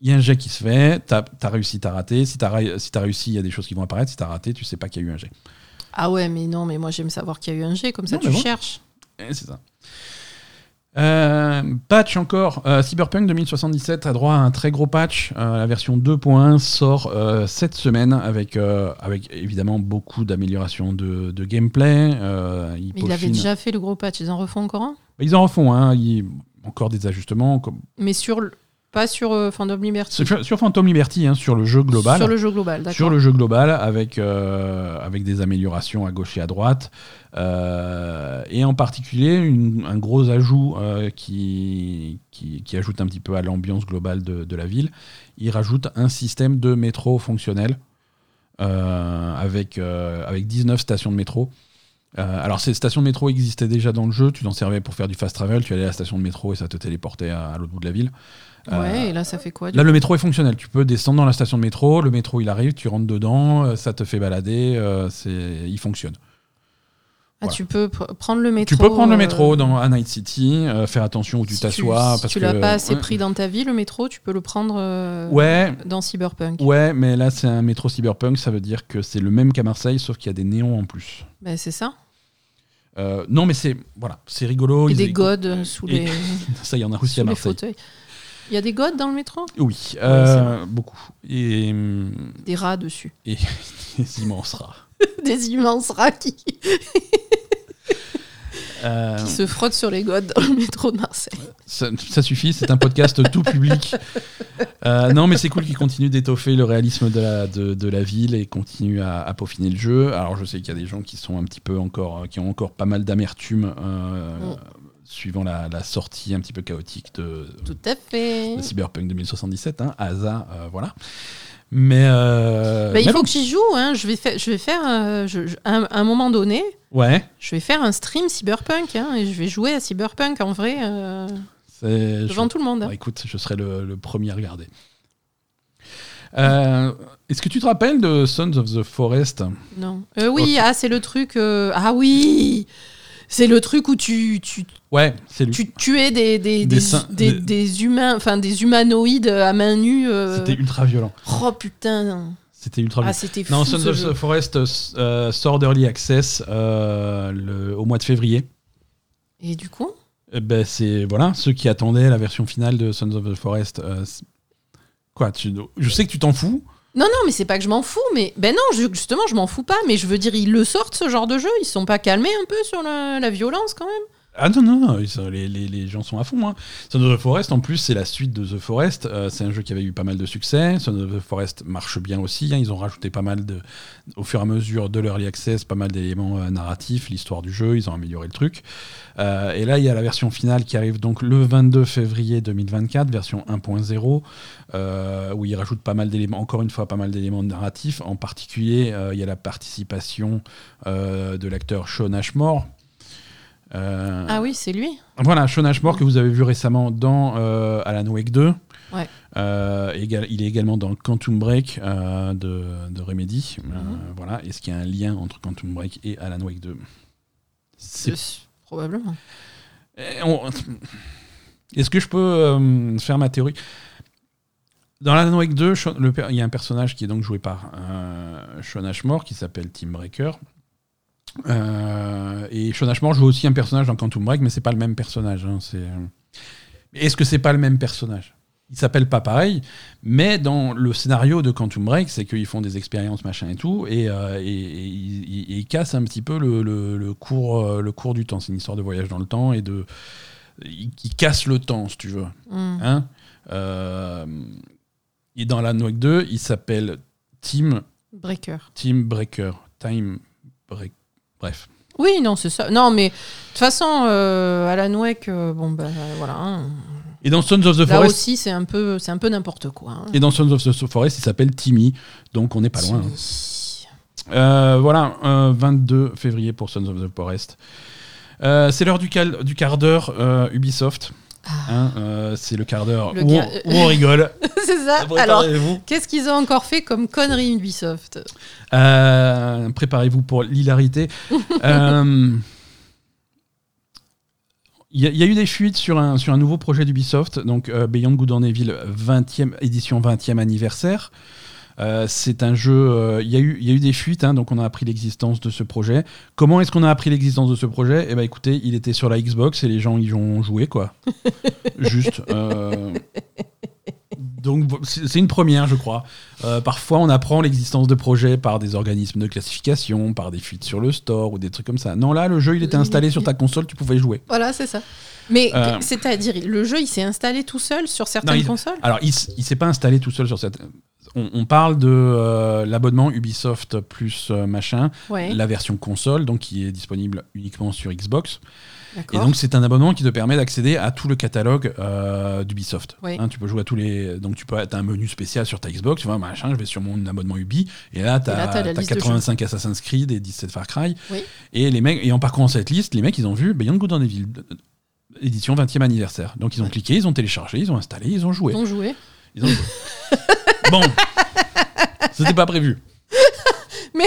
Il y a un jet qui se fait, t'as as réussi, t'as raté. Si t'as si réussi, il y a des choses qui vont apparaître. Si t'as raté, tu sais pas qu'il y a eu un jet. Ah ouais, mais non, mais moi j'aime savoir qu'il y a eu un G, comme ça Non, tu bon. cherches. Eh, c'est ça. Euh, patch encore. Euh, Cyberpunk 2077 a droit à un très gros patch. Euh, la version 2.1 sort euh, cette semaine avec, avec évidemment beaucoup d'améliorations de, de gameplay. Ils, Mais il avait déjà fait le gros patch, ils en refont encore un? Ils en refont hein, ils- encore des ajustements. Comme... Mais sur pas sur euh, Phantom Liberty. Sur, sur Phantom Liberty, hein, sur le jeu global. Sur le jeu global, d'accord. Sur le jeu global, avec, euh, avec des améliorations à gauche et à droite. Euh, et en particulier, une- un gros ajout qui, qui, qui ajoute un petit peu à l'ambiance globale de, de la ville. Il rajoute un système de métro fonctionnel avec, avec 19 stations de métro. Euh, alors, ces stations de métro existaient déjà dans le jeu. Tu t'en servais pour faire du fast travel. Tu allais à la station de métro et ça te téléportait à, à l'autre bout de la ville. Ouais, Euh, et là ça fait quoi Là, le métro est fonctionnel. Tu peux descendre dans la station de métro, le métro il arrive, tu rentres dedans, euh, ça te fait balader, euh, c'est, il fonctionne. Ah, voilà. tu peux pr- prendre le métro. tu peux prendre le métro dans à Night City, euh, faire attention où tu si t'assois. Si parce tu que, l'as pas assez ouais, pris dans ta vie, le métro, tu peux le prendre euh, Ouais, dans Cyberpunk. ouais, mais là c'est un métro cyberpunk, ça veut dire que c'est le même qu'à Marseille, sauf qu'il y a des néons en plus. Ben, c'est ça. Non, mais c'est voilà, c'est rigolo. et ils- des godes sous les, Ça, il y en a aussi sous à les Marseille. fauteuils. Il y a des godes dans le métro? Oui, euh, beaucoup. Et, hum, Des rats dessus. et des immenses rats. des immenses rats qui, Euh, qui se frottent sur les godes dans le métro de Marseille. Ça, ça suffit, c'est un podcast tout public. Euh, non, mais c'est cool qu'ils continuent d'étoffer le réalisme de la, de, de la ville et continuent à, à peaufiner le jeu. Alors, je sais qu'il y a des gens qui sont un petit peu encore, qui ont encore pas mal d'amertume euh, Mm. Suivant la, la sortie un petit peu chaotique de, Tout à fait. de Cyberpunk 2077. Hein, Asa, euh, voilà. Mais, euh, Bah, il mais faut bon. que j'y joue. Hein. Je vais faire, je vais faire euh, je- je- à un- moment donné, ouais, je vais faire un stream Cyberpunk hein, et je vais jouer à Cyberpunk en vrai euh, devant tout le monde. Bah, écoute, je serai le, le premier à regarder. Euh, Est-ce que tu te rappelles de Sons of the Forest? Non. Euh, oui, ah c'est le truc. euh, Ah oui, c'est le truc où tu tu, Ouais, c'est lui. tu tuais des des, Des des, humains, enfin des humanoïdes à main nue. euh. C'était ultra violent. Oh putain. C'était ultra Ah violent. c'était fou Non, Sons of the Forest euh, sort d'Early Access euh, le- au mois de février. Et du coup, Eh ben, c'est voilà, ceux qui attendaient la version finale de Sons of the Forest. euh, quoi, tu, je sais que tu t'en fous. non non, mais c'est pas que je m'en fous, mais ben non, je- justement je m'en fous pas, mais je veux dire ils le sortent ce genre de jeu, ils sont pas calmés un peu sur la, la violence quand même. Ah non, non, non, les, les- gens sont à fond. Hein. Son of the Forest, en plus, c'est la suite de The Forest. Euh, c'est un jeu qui avait eu pas mal de succès. Son of the Forest marche bien aussi. hein. Ils ont rajouté pas mal de, au fur et à mesure de l'early access, pas mal d'éléments euh, narratifs, l'histoire du jeu. Ils ont amélioré le truc. Euh, et là, il y a la version finale qui arrive donc le 22 février 2024, version 1.0, euh, où ils rajoutent pas mal d'éléments, encore une fois, pas mal d'éléments narratifs. En particulier, il y a la participation de l'acteur Sean Ashmore. Euh, Ah oui, c'est lui. voilà, Sean Ashmore que vous avez vu récemment dans euh, Alan Wake 2. Ouais. Euh, il est également dans Quantum Break de, de Remedy. Mhm. voilà. Est-ce qu'il y a un lien entre Quantum Break et Alan Wake 2 C'est- Probablement. Eh, on- Est-ce que je peux faire ma théorie? Dans Alan Wake 2, Sean- le per- il y a un personnage qui est donc joué par Sean Ashmore qui s'appelle Tim Breaker. Euh, et Sean Ashmore joue aussi un personnage dans Quantum Break, mais c'est pas le même personnage. hein, c'est- Est-ce que c'est pas le même personnage? Il s'appelle pas pareil, mais dans le scénario de Quantum Break, c'est qu'ils font des expériences machin et tout, et, euh, et- et ils- cassent un petit peu le, le- le cours, euh, le cours du temps. C'est une histoire de voyage dans le temps et de. Ils, ils cassent le temps, si tu veux. Hmm. Hein Euh, Et dans Alan Wake 2, il s'appelle Team, Breaker. Team Breaker. Time Break. Bref. Oui, non, c'est ça. Non, mais de toute façon, euh, Alan Wake, euh, bon, ben voilà. hein. Et dans Sons of the Là Forest, aussi, c'est un peu, c'est un peu n'importe quoi. hein. et dans Sons of the Forest, il s'appelle Timmy. Donc on n'est pas loin. hein. Euh, voilà, euh, 22 février pour Sons of the Forest. Euh, c'est l'heure du, cal- du quart d'heure euh, Ubisoft. Hein, euh, c'est le quart d'heure où, on- où on rigole. c'est ça. Alors, Préparez-vous. qu'est-ce qu'ils ont encore fait comme connerie Ubisoft Euh, Préparez-vous pour l'hilarité. Euh, Il y, a- il y a eu des fuites sur un, sur un nouveau projet d'Ubisoft, donc euh, Beyond Good and Evil 20e, édition 20e anniversaire. Euh, c'est un jeu. euh, Il y, a eu- il y a eu des fuites, hein, donc on a appris l'existence de ce projet. Comment est-ce qu'on a appris l'existence de ce projet? Eh ben, écoutez, il était sur la Xbox et les gens y ont joué, quoi. Juste. euh, Donc c'est une première, je crois. Euh, parfois, on apprend l'existence de projets par des organismes de classification, par des fuites sur le store ou des trucs comme ça. Non, là, le jeu, il était installé sur ta console, tu pouvais jouer. Voilà, c'est ça. Mais Euh, c'est-à-dire, le jeu, il s'est installé tout seul sur certaines Non, il- consoles? Alors, il, il s'est pas installé tout seul sur cette. On, on parle de euh, l'abonnement Ubisoft plus euh, machin, Ouais, la version console, donc qui est disponible uniquement sur Xbox. Et donc, c'est un abonnement qui te permet d'accéder à tout le catalogue euh, d'Ubisoft. Oui. Hein, tu peux jouer à tous les. Donc, tu peux as un menu spécial sur ta Xbox, tu vois, machin, je vais sur mon abonnement Ubi, et là, tu as, t'as la liste de 85 Assassin's Creed et 17 Far Cry. Oui. Et les mecs, et en parcourant cette liste, les mecs, ils ont vu Beyond Good and Evil, euh, édition 20e anniversaire. Donc, ils ont cliqué, ils ont téléchargé, ils ont installé, ils ont joué. Ils ont joué. Ils ont bon, c'était pas prévu.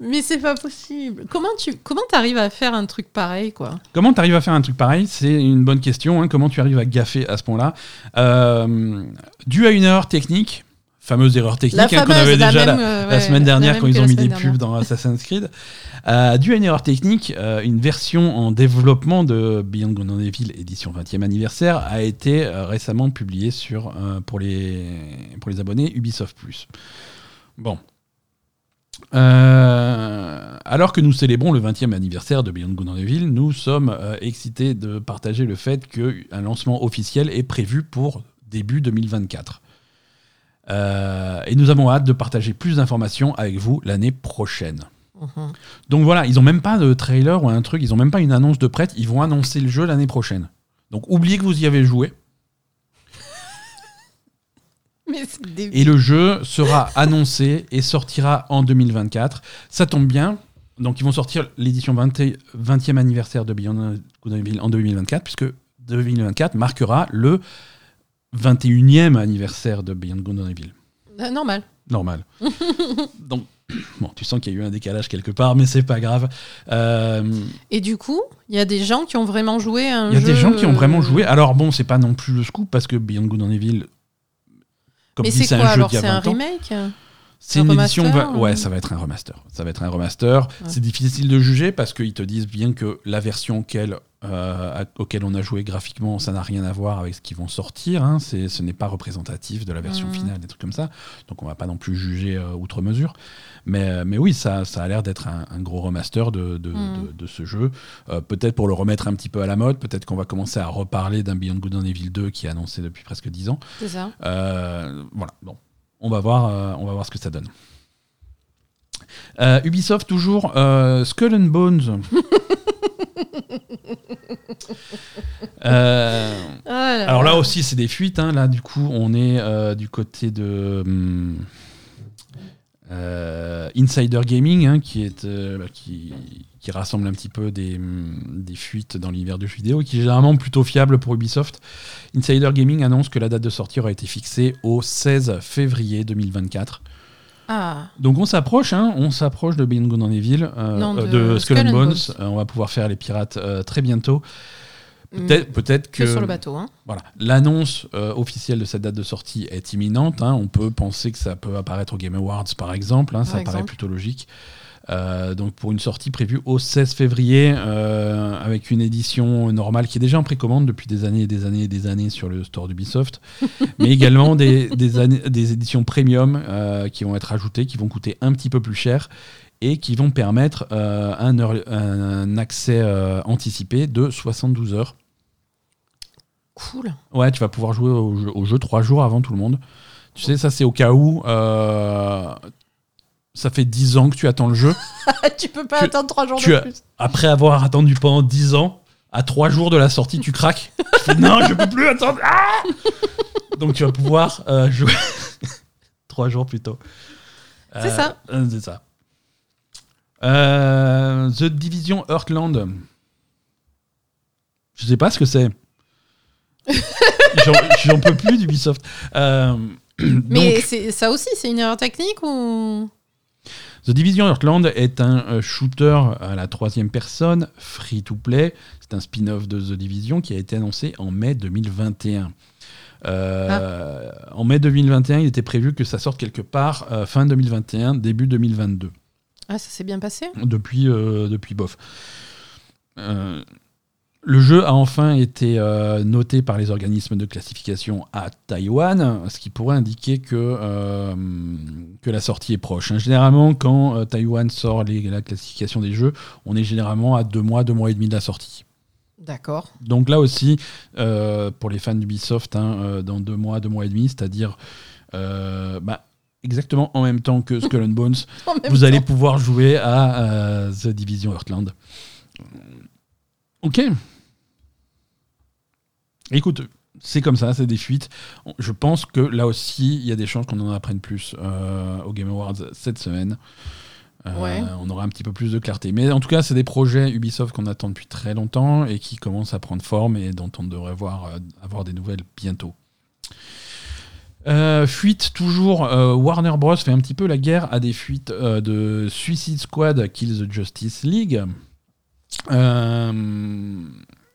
Mais c'est pas possible. Comment tu comment arrives à faire un truc pareil, quoi? Comment tu arrives à faire un truc pareil? C'est une bonne question. hein. Comment tu arrives à gaffer à ce point-là? Euh, Dû à une erreur technique, fameuse erreur technique hein, qu'on avait déjà la, la ouais, semaine dernière quand ils ont mis des pubs dans Assassin's Creed. Euh, dû à une erreur technique, euh, une version en développement de Beyond Good and Evil édition 20e anniversaire a été euh, récemment publiée sur, euh, pour, les, pour les abonnés Ubisoft Plus. Bon. Alors que nous célébrons le 20e anniversaire de Beyond Good and Evil, nous sommes excités de partager le fait qu'un lancement officiel est prévu pour début 2024. Euh, et nous avons hâte de partager plus d'informations avec vous l'année prochaine. Mhm. Donc voilà, ils ont même pas de trailer ou un truc, ils ont même pas une annonce de prête, ils vont annoncer le jeu l'année prochaine. Donc oubliez que vous y avez joué Mais et le jeu sera annoncé et sortira en 2024. Ça tombe bien. Donc ils vont sortir l'édition 20 20e anniversaire de Beyond Good en 2024 puisque 2024 marquera le 21e anniversaire de Beyond Good and Evil. Ah, normal. Normal. Donc bon, tu sens qu'il y a eu un décalage quelque part mais c'est pas grave. Euh, Et du coup, il y a des gens qui ont vraiment joué à un Il y a jeu. des gens qui ont vraiment euh, joué. Alors bon, c'est pas non plus le scoop parce que Beyond Good and Evil, comme Mais c'est quoi un jeu alors C'est un 20 ans. remake C'est un une édition. Ouais, ou- ça va être un remaster. Ça va être un remaster. C'est difficile de juger parce qu'ils te disent bien que la version auquel, euh, auquel on a joué graphiquement, ça n'a rien à voir avec ce qu'ils vont sortir. hein. C'est, ce n'est pas représentatif de la version Mhm. finale, des trucs comme ça. Donc on va pas non plus juger euh, outre mesure. Mais, euh, mais oui, ça, ça a l'air d'être un, un gros remaster de, de, de- de ce jeu. Euh, peut-être pour le remettre un petit peu à la mode. Peut-être qu'on va commencer à reparler d'un Beyond Good and Evil 2 qui est annoncé depuis presque 10 ans. C'est ça. Voilà, bon. On va voir, on va voir ce que ça donne. Ubisoft toujours Skull and Bones. Euh, Ah là alors là là. aussi c'est des fuites. hein. Là du coup on est euh, du côté de hum, euh, Insider Gaming hein, qui est bah, qui, qui rassemble un petit peu des, hum, des fuites dans l'univers du jeu vidéo et qui est généralement plutôt fiable pour Ubisoft. Insider Gaming annonce que la date de sortie aura été fixée au 16 février 2024. Ah, Donc on s'approche, hein, on s'approche de Beyond Good and Evil, euh, Non, euh, de Skull Skull and Bones. Bones. Euh, on va pouvoir faire les pirates très bientôt. Peut-être peut-être que que sur le bateau. Hein. voilà, l'annonce officielle de cette date de sortie est imminente. hein. On peut penser que ça peut apparaître au Game Awards par exemple. hein, Par ça paraît plutôt logique. Euh, donc pour une sortie prévue au 16 février euh, avec une édition normale qui est déjà en précommande depuis des années et des années et des années sur le store d'Ubisoft, mais également des, des, années- des éditions premium euh, qui vont être ajoutées, qui vont coûter un petit peu plus cher et qui vont permettre un, early- un accès anticipé de 72 heures. Cool. Ouais, tu vas pouvoir jouer au jeu, au jeu trois jours avant tout le monde. Tu sais, ça c'est au cas où euh, ça fait 10 ans que tu attends le jeu. tu peux pas Tu- attendre trois jours tu de plus. Après avoir attendu pendant 10 ans, à 3 jours de la sortie, tu craques. Tu fais, non, je peux plus attendre. Ah Donc tu vas pouvoir euh, jouer 3 jours plus tôt. C'est ça. euh, c'est ça. Euh, The Division Heartland. Je sais pas ce que c'est. J'en peux plus d'Ubisoft. Euh, Mais donc, ça aussi, c'est une erreur technique ou? The Division Heartland est un euh, shooter à la troisième personne, free to play. C'est un spin-off de The Division qui a été annoncé en mai 2021. Euh, En mai 2021, il était prévu que ça sorte quelque part euh, fin 2021, début 2022. Ah, ça s'est bien passé? Depuis, euh, depuis bof. Le jeu a enfin été euh, noté par les organismes de classification à Taïwan, ce qui pourrait indiquer que, euh, que la sortie est proche. hein. Généralement, quand euh, Taïwan sort les- la classification des jeux, on est généralement à deux mois, deux mois et demi de la sortie. D'accord. Donc là aussi, pour les fans d'Ubisoft, hein, dans deux mois, deux mois et demi, c'est-à-dire bah, exactement en même temps que Skull and Bones, vous temps. allez pouvoir jouer à The Division Heartland. Ok. Écoute, c'est comme ça, c'est des fuites. Je pense que là aussi, il y a des chances qu'on en apprenne plus euh, au Game Awards cette semaine. Euh, Ouais. On aura un petit peu plus de clarté. Mais en tout cas, c'est des projets Ubisoft qu'on attend depuis très longtemps et qui commencent à prendre forme et dont on devrait voir, euh, avoir des nouvelles bientôt. Euh, fuite toujours, euh, Warner Bros fait un petit peu la guerre à des fuites euh, de Suicide Squad Kill the Justice League.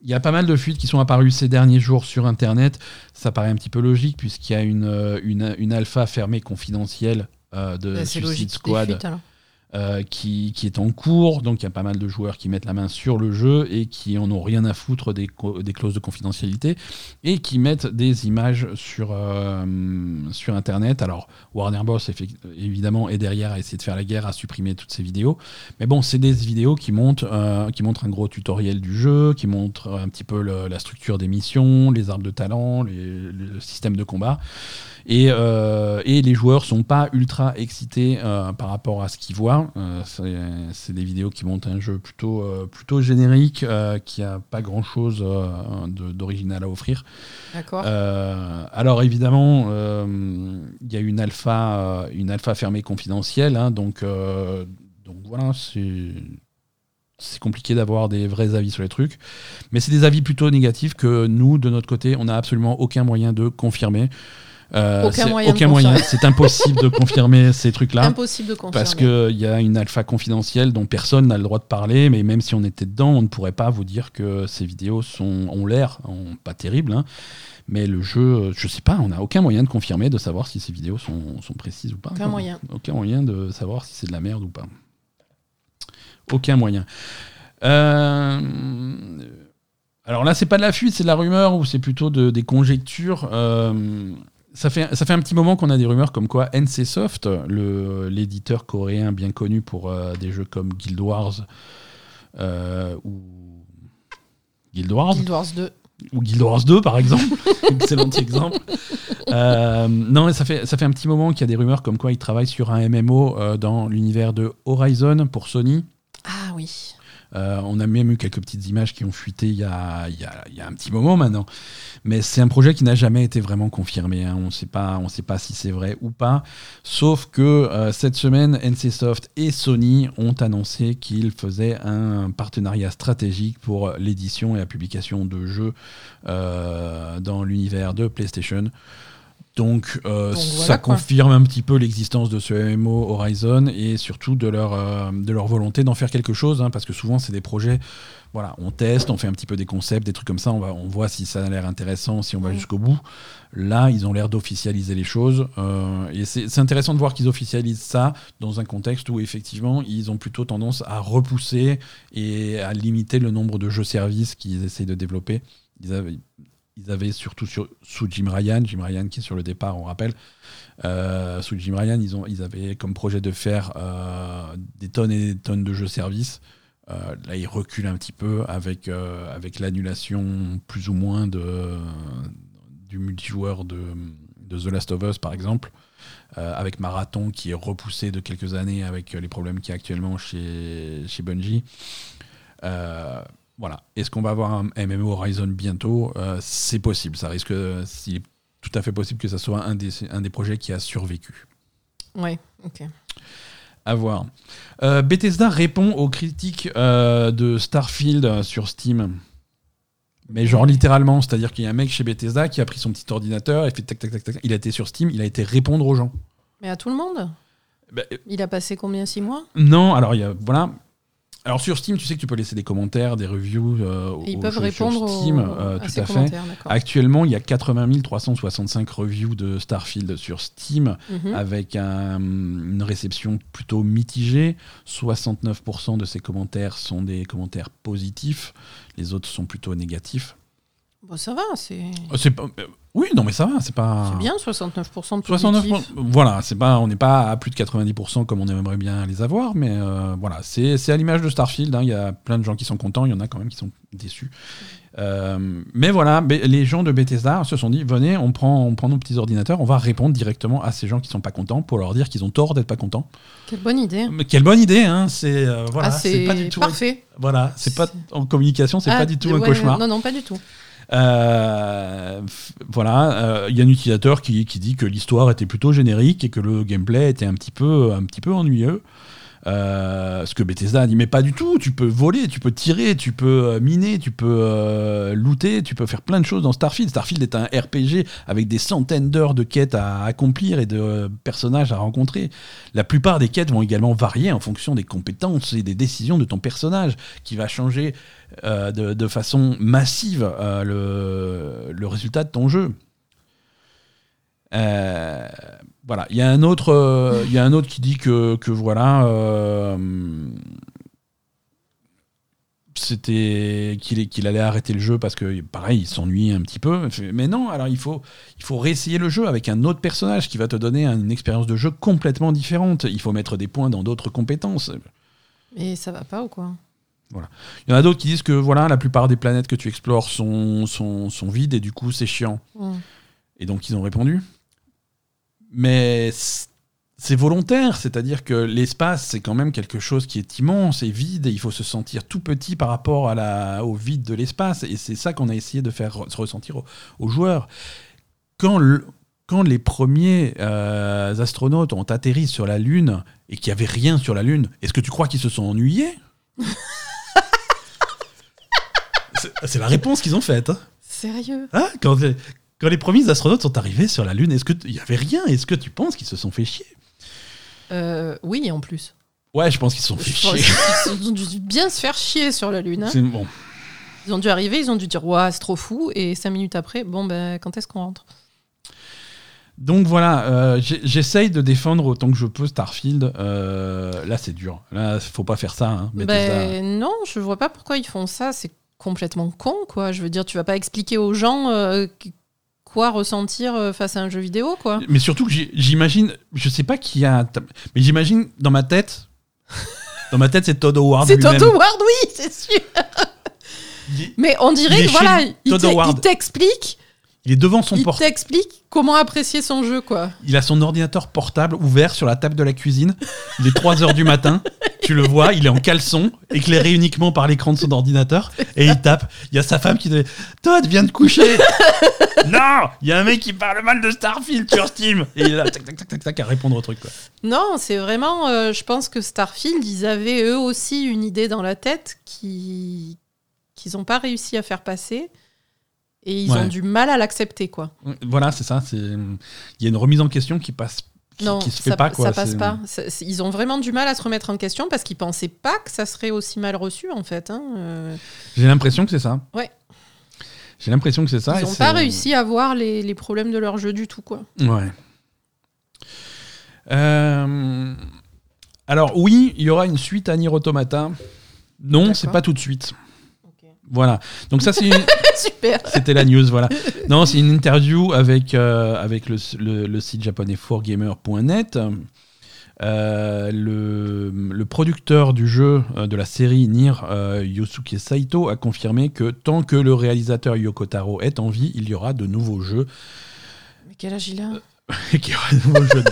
Il y a pas mal de fuites qui sont apparues ces derniers jours sur Internet. Ça paraît un petit peu logique puisqu'il y a une, euh, une, une alpha fermée confidentielle euh, de Suicide Squad fuites. Euh, qui, est en cours. Donc il y a pas mal de joueurs qui mettent la main sur le jeu et qui en ont rien à foutre des, clauses de confidentialité et qui mettent des images sur, euh, sur Internet. Alors Warner Bros. évidemment est derrière à essayer de faire la guerre, à supprimer toutes ces vidéos. Mais bon, c'est des vidéos qui montrent, euh, qui montrent un gros tutoriel du jeu, qui montrent un petit peu la structure des missions, les arbres de talent, les- le système de combat. Et, euh, et les joueurs sont pas ultra excités euh, par rapport à ce qu'ils voient. Euh, c'est des vidéos qui montrent un jeu plutôt, plutôt générique, qui a pas grand chose d'original à offrir. D'accord. Alors évidemment, il y a une alpha, une alpha fermée confidentielle, hein, donc, donc voilà, c'est c'est compliqué d'avoir des vrais avis sur les trucs, mais c'est des avis plutôt négatifs que nous, de notre côté, on n'a absolument aucun moyen de confirmer. Euh, Aucun moyen aucun moyen, c'est impossible de confirmer ces trucs-là. Impossible de confirmer. Parce qu'il y a une alpha confidentielle dont personne n'a le droit de parler, mais même si on était dedans, on ne pourrait pas vous dire que ces vidéos sont, ont l'air, pas terribles, hein. mais le jeu, je sais pas, on n'a aucun moyen de confirmer, de savoir si ces vidéos sont, sont précises ou pas. Aucun moyen. Aucun moyen de savoir si c'est de la merde ou pas. Aucun moyen. Euh, Alors là, c'est pas de la fuite, c'est de la rumeur ou c'est plutôt de- des conjectures. Euh, ça fait, ça fait un petit moment qu'on a des rumeurs comme quoi NCSoft, l'éditeur coréen bien connu pour euh, des jeux comme Guild Wars euh, ou Guild Wars Guild Wars 2. ou Guild Wars 2 par exemple, excellent exemple. Euh, non, mais ça fait, ça fait un petit moment qu'il y a des rumeurs comme quoi ils travaillent sur un MMO euh, dans l'univers de Horizon pour Sony. Ah oui. Euh, on a même eu quelques petites images qui ont fuité il y a, a- un petit moment maintenant. Mais c'est un projet qui n'a jamais été vraiment confirmé. hein. On ne sait pas, on sait pas si c'est vrai ou pas. Sauf que euh, cette semaine, NCSoft et Sony ont annoncé qu'ils faisaient un partenariat stratégique pour l'édition et la publication de jeux euh, dans l'univers de PlayStation. Donc, euh, Donc ça quoi. confirme un petit peu l'existence de ce MMO Horizon et surtout de leur, euh, de leur volonté d'en faire quelque chose, hein, parce que souvent c'est des projets, voilà, on teste, on fait un petit peu des concepts, des trucs comme ça, on, va, on voit si ça a l'air intéressant, si on va Mhm. jusqu'au bout. Là, ils ont l'air d'officialiser les choses euh, et c'est c'est intéressant de voir qu'ils officialisent ça dans un contexte où effectivement ils ont plutôt tendance à repousser et à limiter le nombre de jeux-services qu'ils essayent de développer. Ils avaient, ils surtout sur, sous Jim Ryan, Jim Ryan qui est sur le départ, on rappelle. Euh, sous Jim Ryan, ils, ont, ils avaient comme projet de faire euh, des tonnes et des tonnes de jeux services. Euh, là, il recule un petit peu avec, avec l'annulation plus ou moins de, du multijoueur de, The Last of Us, par exemple, avec Marathon qui est repoussé de quelques années avec les problèmes qu'il y a actuellement chez, chez Bungie. Voilà. Est-ce qu'on va avoir un MMO Horizon bientôt C'est possible. Ça risque, il est tout à fait possible que ça soit un des, un des projets qui a survécu. Ouais, ok. À voir. Euh, Bethesda répond aux critiques euh, de Starfield sur Steam. Mais genre littéralement, c'est-à-dire qu'il y a un mec chez Bethesda qui a pris son petit ordinateur et fait tac tac tac tac. Il a été sur Steam, il a été répondre aux gens. Mais à tout le monde? Bah, euh, Il a passé combien Six mois? Non, alors il y a voilà. Alors sur Steam, tu sais que tu peux laisser des commentaires, des reviews. euh, Ils peuvent répondre sur Steam, euh, à tout ces à fait. Actuellement, il y a 80 365 reviews de Starfield sur Steam. Mhm. avec un- une réception plutôt mitigée. 69% de ces commentaires sont des commentaires positifs, les autres sont plutôt négatifs. Bon, ça va, c'est Euh, C'est pas, euh, oui, non, mais ça va, c'est pas. c'est bien, 69% de 69 positif. voilà, c'est pas, on n'est pas à plus de 90% comme on aimerait bien les avoir, mais euh, voilà, c'est c'est à l'image de Starfield. hein, Il y a plein de gens qui sont contents, il y en a quand même qui sont déçus. Euh, mais voilà, les gens de Bethesda se sont dit venez, on prend, on prend nos petits ordinateurs, on va répondre directement à ces gens qui sont pas contents pour leur dire qu'ils ont tort d'être pas contents. Quelle bonne idée. Mais quelle bonne idée, hein C'est euh, voilà, ah, c'est c'est pas du tout. parfait. Voilà, c'est pas en communication, c'est Ah, pas du tout un ouais, cauchemar. Non, non, pas du tout. Euh, voilà, euh, il y a un utilisateur qui, qui dit que l'histoire était plutôt générique et que le gameplay était un petit peu, un petit peu ennuyeux. Euh, ce que Bethesda dit, mais pas du tout. Tu peux voler, tu peux tirer, tu peux euh, miner, tu peux euh, looter, tu peux faire plein de choses dans Starfield. Starfield est un RPG avec des centaines d'heures de quêtes à accomplir et de euh, personnages à rencontrer. La plupart des quêtes vont également varier en fonction des compétences et des décisions de ton personnage, qui va changer de, façon massive le résultat de ton jeu. Euh, voilà, il y a un autre, euh, il y a un autre qui dit que, que voilà, euh, c'était qu'il qu'il allait arrêter le jeu parce que pareil, il s'ennuie un petit peu. Mais non, alors il faut, il faut réessayer le jeu avec un autre personnage qui va te donner une expérience de jeu complètement différente. Il faut mettre des points dans d'autres compétences. Mais ça va pas ou quoi? Il y en a d'autres qui disent que voilà, la plupart des planètes que tu explores sont, sont, sont vides et du coup c'est chiant. Et donc ils ont répondu. Mais c'est volontaire, c'est-à-dire que l'espace c'est quand même quelque chose qui est immense et vide et il faut se sentir tout petit par rapport à la, au vide de l'espace et c'est ça qu'on a essayé de faire re- se ressentir aux, aux joueurs. Quand, le- quand les premiers euh, astronautes ont atterri sur la Lune et qu'il n'y avait rien sur la Lune, est-ce que tu crois qu'ils se sont ennuyés? C'est- la réponse qu'ils ont faite. hein. Sérieux? Hein? Quand, quand les premiers astronautes sont arrivés sur la Lune, est-ce qu'il y avait rien? Est-ce que tu penses qu'ils se sont fait chier? Euh, Oui, en plus. Ouais, je pense qu'ils se sont fait chier. qu'ils ont dû bien se faire chier sur la Lune. hein. C'est bon. Ils ont dû arriver, ils ont dû dire Ouah, c'est trop fou. Et cinq minutes après, bon, ben, quand est-ce qu'on rentre? Donc voilà, euh, j'essaye de défendre autant que je peux Starfield. Euh, là, c'est dur. Là, faut pas faire ça. Hein. Ben non, je vois pas pourquoi ils font ça. C'est complètement con, quoi. Je veux dire, tu vas pas expliquer aux gens euh, quoi ressentir euh, face à un jeu vidéo, quoi. Mais surtout que j'imagine, je sais pas qui a, mais j'imagine dans ma tête, dans ma tête, c'est Todd Howard C'est. Todd Howard, oui, c'est sûr. Mais on dirait que voilà, Todd il t'explique, Il est devant son il portable. t'explique comment apprécier son jeu, quoi. Il a son ordinateur portable ouvert sur la table de la cuisine. Il est 3 heures du matin. Tu le vois, il est en caleçon, éclairé uniquement par l'écran de son ordinateur. Et il tape. Il y a sa femme qui dit Todd, viens te coucher. non Il y a un mec qui parle mal de Starfield sur Steam. Et il est là, tac, tac, tac, tac, tac, à répondre au truc. Quoi. Non, c'est vraiment. euh, je pense que Starfield, ils avaient eux aussi une idée dans la tête qui qu'ils n'ont pas réussi à faire passer. Et ils Ouais. ont du mal à l'accepter, quoi. Voilà, c'est ça. c'est- Il y a une remise en question qui passe. Qui, non, qui se fait ça, pas. Quoi. ça passe pas. Ils ont vraiment du mal à se remettre en question parce qu'ils pensaient pas que ça serait aussi mal reçu, en fait. hein. Euh, J'ai l'impression que c'est ça. Ouais. J'ai l'impression que c'est ça. ils n'ont pas réussi à voir les, les problèmes de leur jeu du tout, quoi. Ouais. Euh, Alors oui, il y aura une suite à Nier Automata. Non, c'est pas tout de suite. Voilà. Donc ça c'est une- Super. c'était la news. Voilà. Non, c'est une interview avec euh, avec le, le- le site japonais 4gamer.net. Euh, le, le producteur du jeu euh, de la série Nier, euh, Yosuke Saito, a confirmé que tant que le réalisateur Yoko Taro est en vie, il y aura de nouveaux jeux. Mais quel âge il a? Qu'il y aura de nouveaux jeux.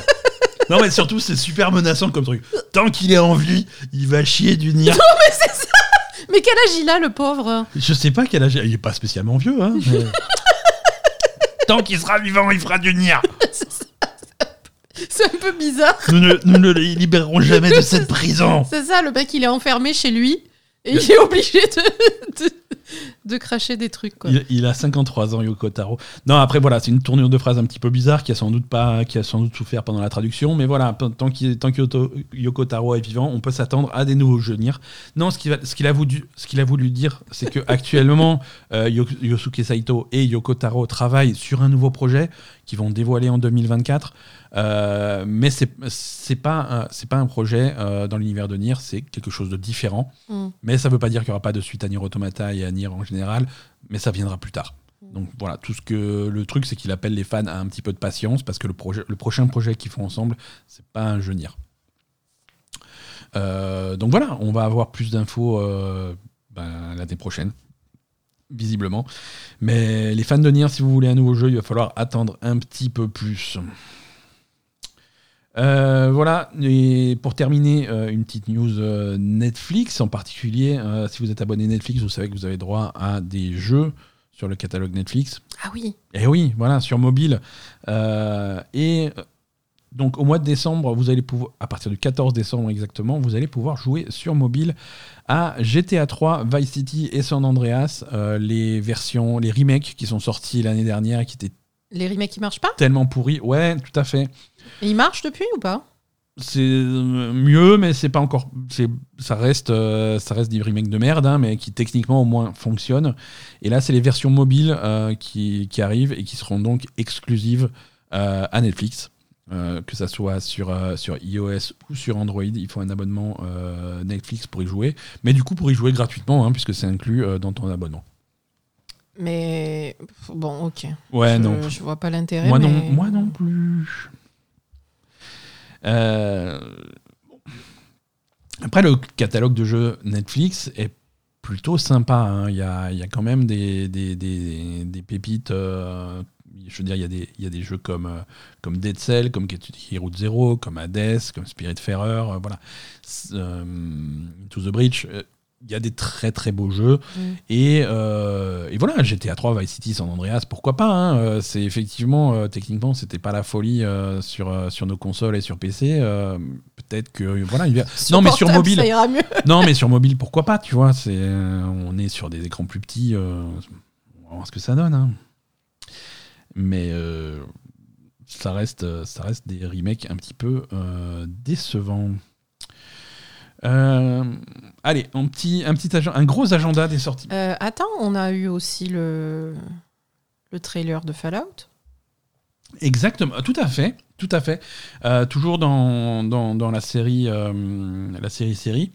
Non, mais surtout, c'est super menaçant comme truc. Tant qu'il est en vie, il va chier du Nier. Mais quel âge il a, le pauvre Je sais pas quel âge. Il est pas spécialement vieux, hein. mais- Tant qu'il sera vivant, il fera du Nier. C'est un peu bizarre. Nous ne, nous ne les libérerons jamais de cette prison. C'est ça, le mec, il est enfermé chez lui et il est obligé de, de, de cracher des trucs. Quoi. Il, il a 53 ans, Yoko Taro. Non, après, voilà, c'est une tournure de phrase un petit peu bizarre qui a sans doute, pas, qui a sans doute souffert pendant la traduction. Mais voilà, tant tant que Yoko Taro est vivant, on peut s'attendre à des nouveaux jeux Nier. Non, ce qu'il a, voulu- ce qu'il a voulu dire, c'est que actuellement, euh, Yo- Yosuke Saito et Yoko Taro travaillent sur un nouveau projet qu'ils vont dévoiler en 2024. Euh, mais c'est c'est pas un- c'est pas un projet euh, dans l'univers de Nier, c'est quelque chose de différent. Mm. Mais ça veut pas dire qu'il y aura pas de suite à Nier Automata et à Nier en général, mais ça viendra plus tard. Donc voilà, tout ce que le truc, c'est qu'il appelle les fans à un petit peu de patience parce que le, projet, le prochain projet qu'ils font ensemble, c'est pas un jeu Nier. Euh, donc voilà, on va avoir plus d'infos ben, l'année prochaine, visiblement. Mais les fans de Nier, si vous voulez un nouveau jeu, il va falloir attendre un petit peu plus. Euh, voilà, et pour terminer, euh, une petite news euh, Netflix en particulier. si vous êtes abonné Netflix, vous savez que vous avez droit à des jeux sur le catalogue Netflix. Ah oui. Et oui, voilà, sur mobile. Et donc au mois de décembre, vous allez pouvoir, à partir du 14 décembre exactement, vous allez pouvoir jouer sur mobile à GTA 3, Vice City et San Andreas, les versions, les remakes qui sont sortis l'année dernière et qui étaient Les remakes, ils marchent pas tellement pourris. Ouais, tout à fait. Et ils marchent depuis ou pas? C'est euh, mieux, mais c'est pas encore. c'est- Ça reste, euh, ça reste des remakes de merde, hein, mais qui techniquement au moins fonctionnent. Et là, c'est les versions mobiles euh, qui, qui arrivent et qui seront donc exclusives euh, à Netflix. Que ça soit sur, sur iOS ou sur Android, il faut un abonnement Netflix pour y jouer. Mais du coup, pour y jouer gratuitement, hein, puisque c'est inclus dans ton abonnement. Mais bon, ok. Ouais, je, non. Je vois pas l'intérêt. Moi, non, moi non plus. Euh, Après, le catalogue de jeux Netflix est plutôt sympa. hein. Il y, a, y a quand même des, des, des- des pépites. euh, je veux dire, il y a des, il y a des jeux comme, euh, comme Dead Cell, comme Route Zero, comme Hades, comme Spiritfarer. euh, voilà. To the Breach. Il y a des très très beaux jeux. Mm. Et, euh, et voilà, GTA 3, Vice City, San Andreas, pourquoi pas hein, euh, C'est effectivement, euh, techniquement, c'était pas la folie euh, sur, sur nos consoles et sur PC. Peut-être que voilà, il non mais sur mobile, Ça ira mieux. non mais sur mobile, pourquoi pas Tu vois, c'est on est sur des écrans plus petits, on va voir ce que ça donne. hein. Mais ça reste, ça reste des remakes un petit peu décevants. Euh, allez, un petit, un petit agenda, un gros agenda des sorties. Euh, attends, on a eu aussi le, le trailer de Fallout. Exactement, tout à fait, tout à fait. Euh, toujours dans, dans, dans la série, la série série,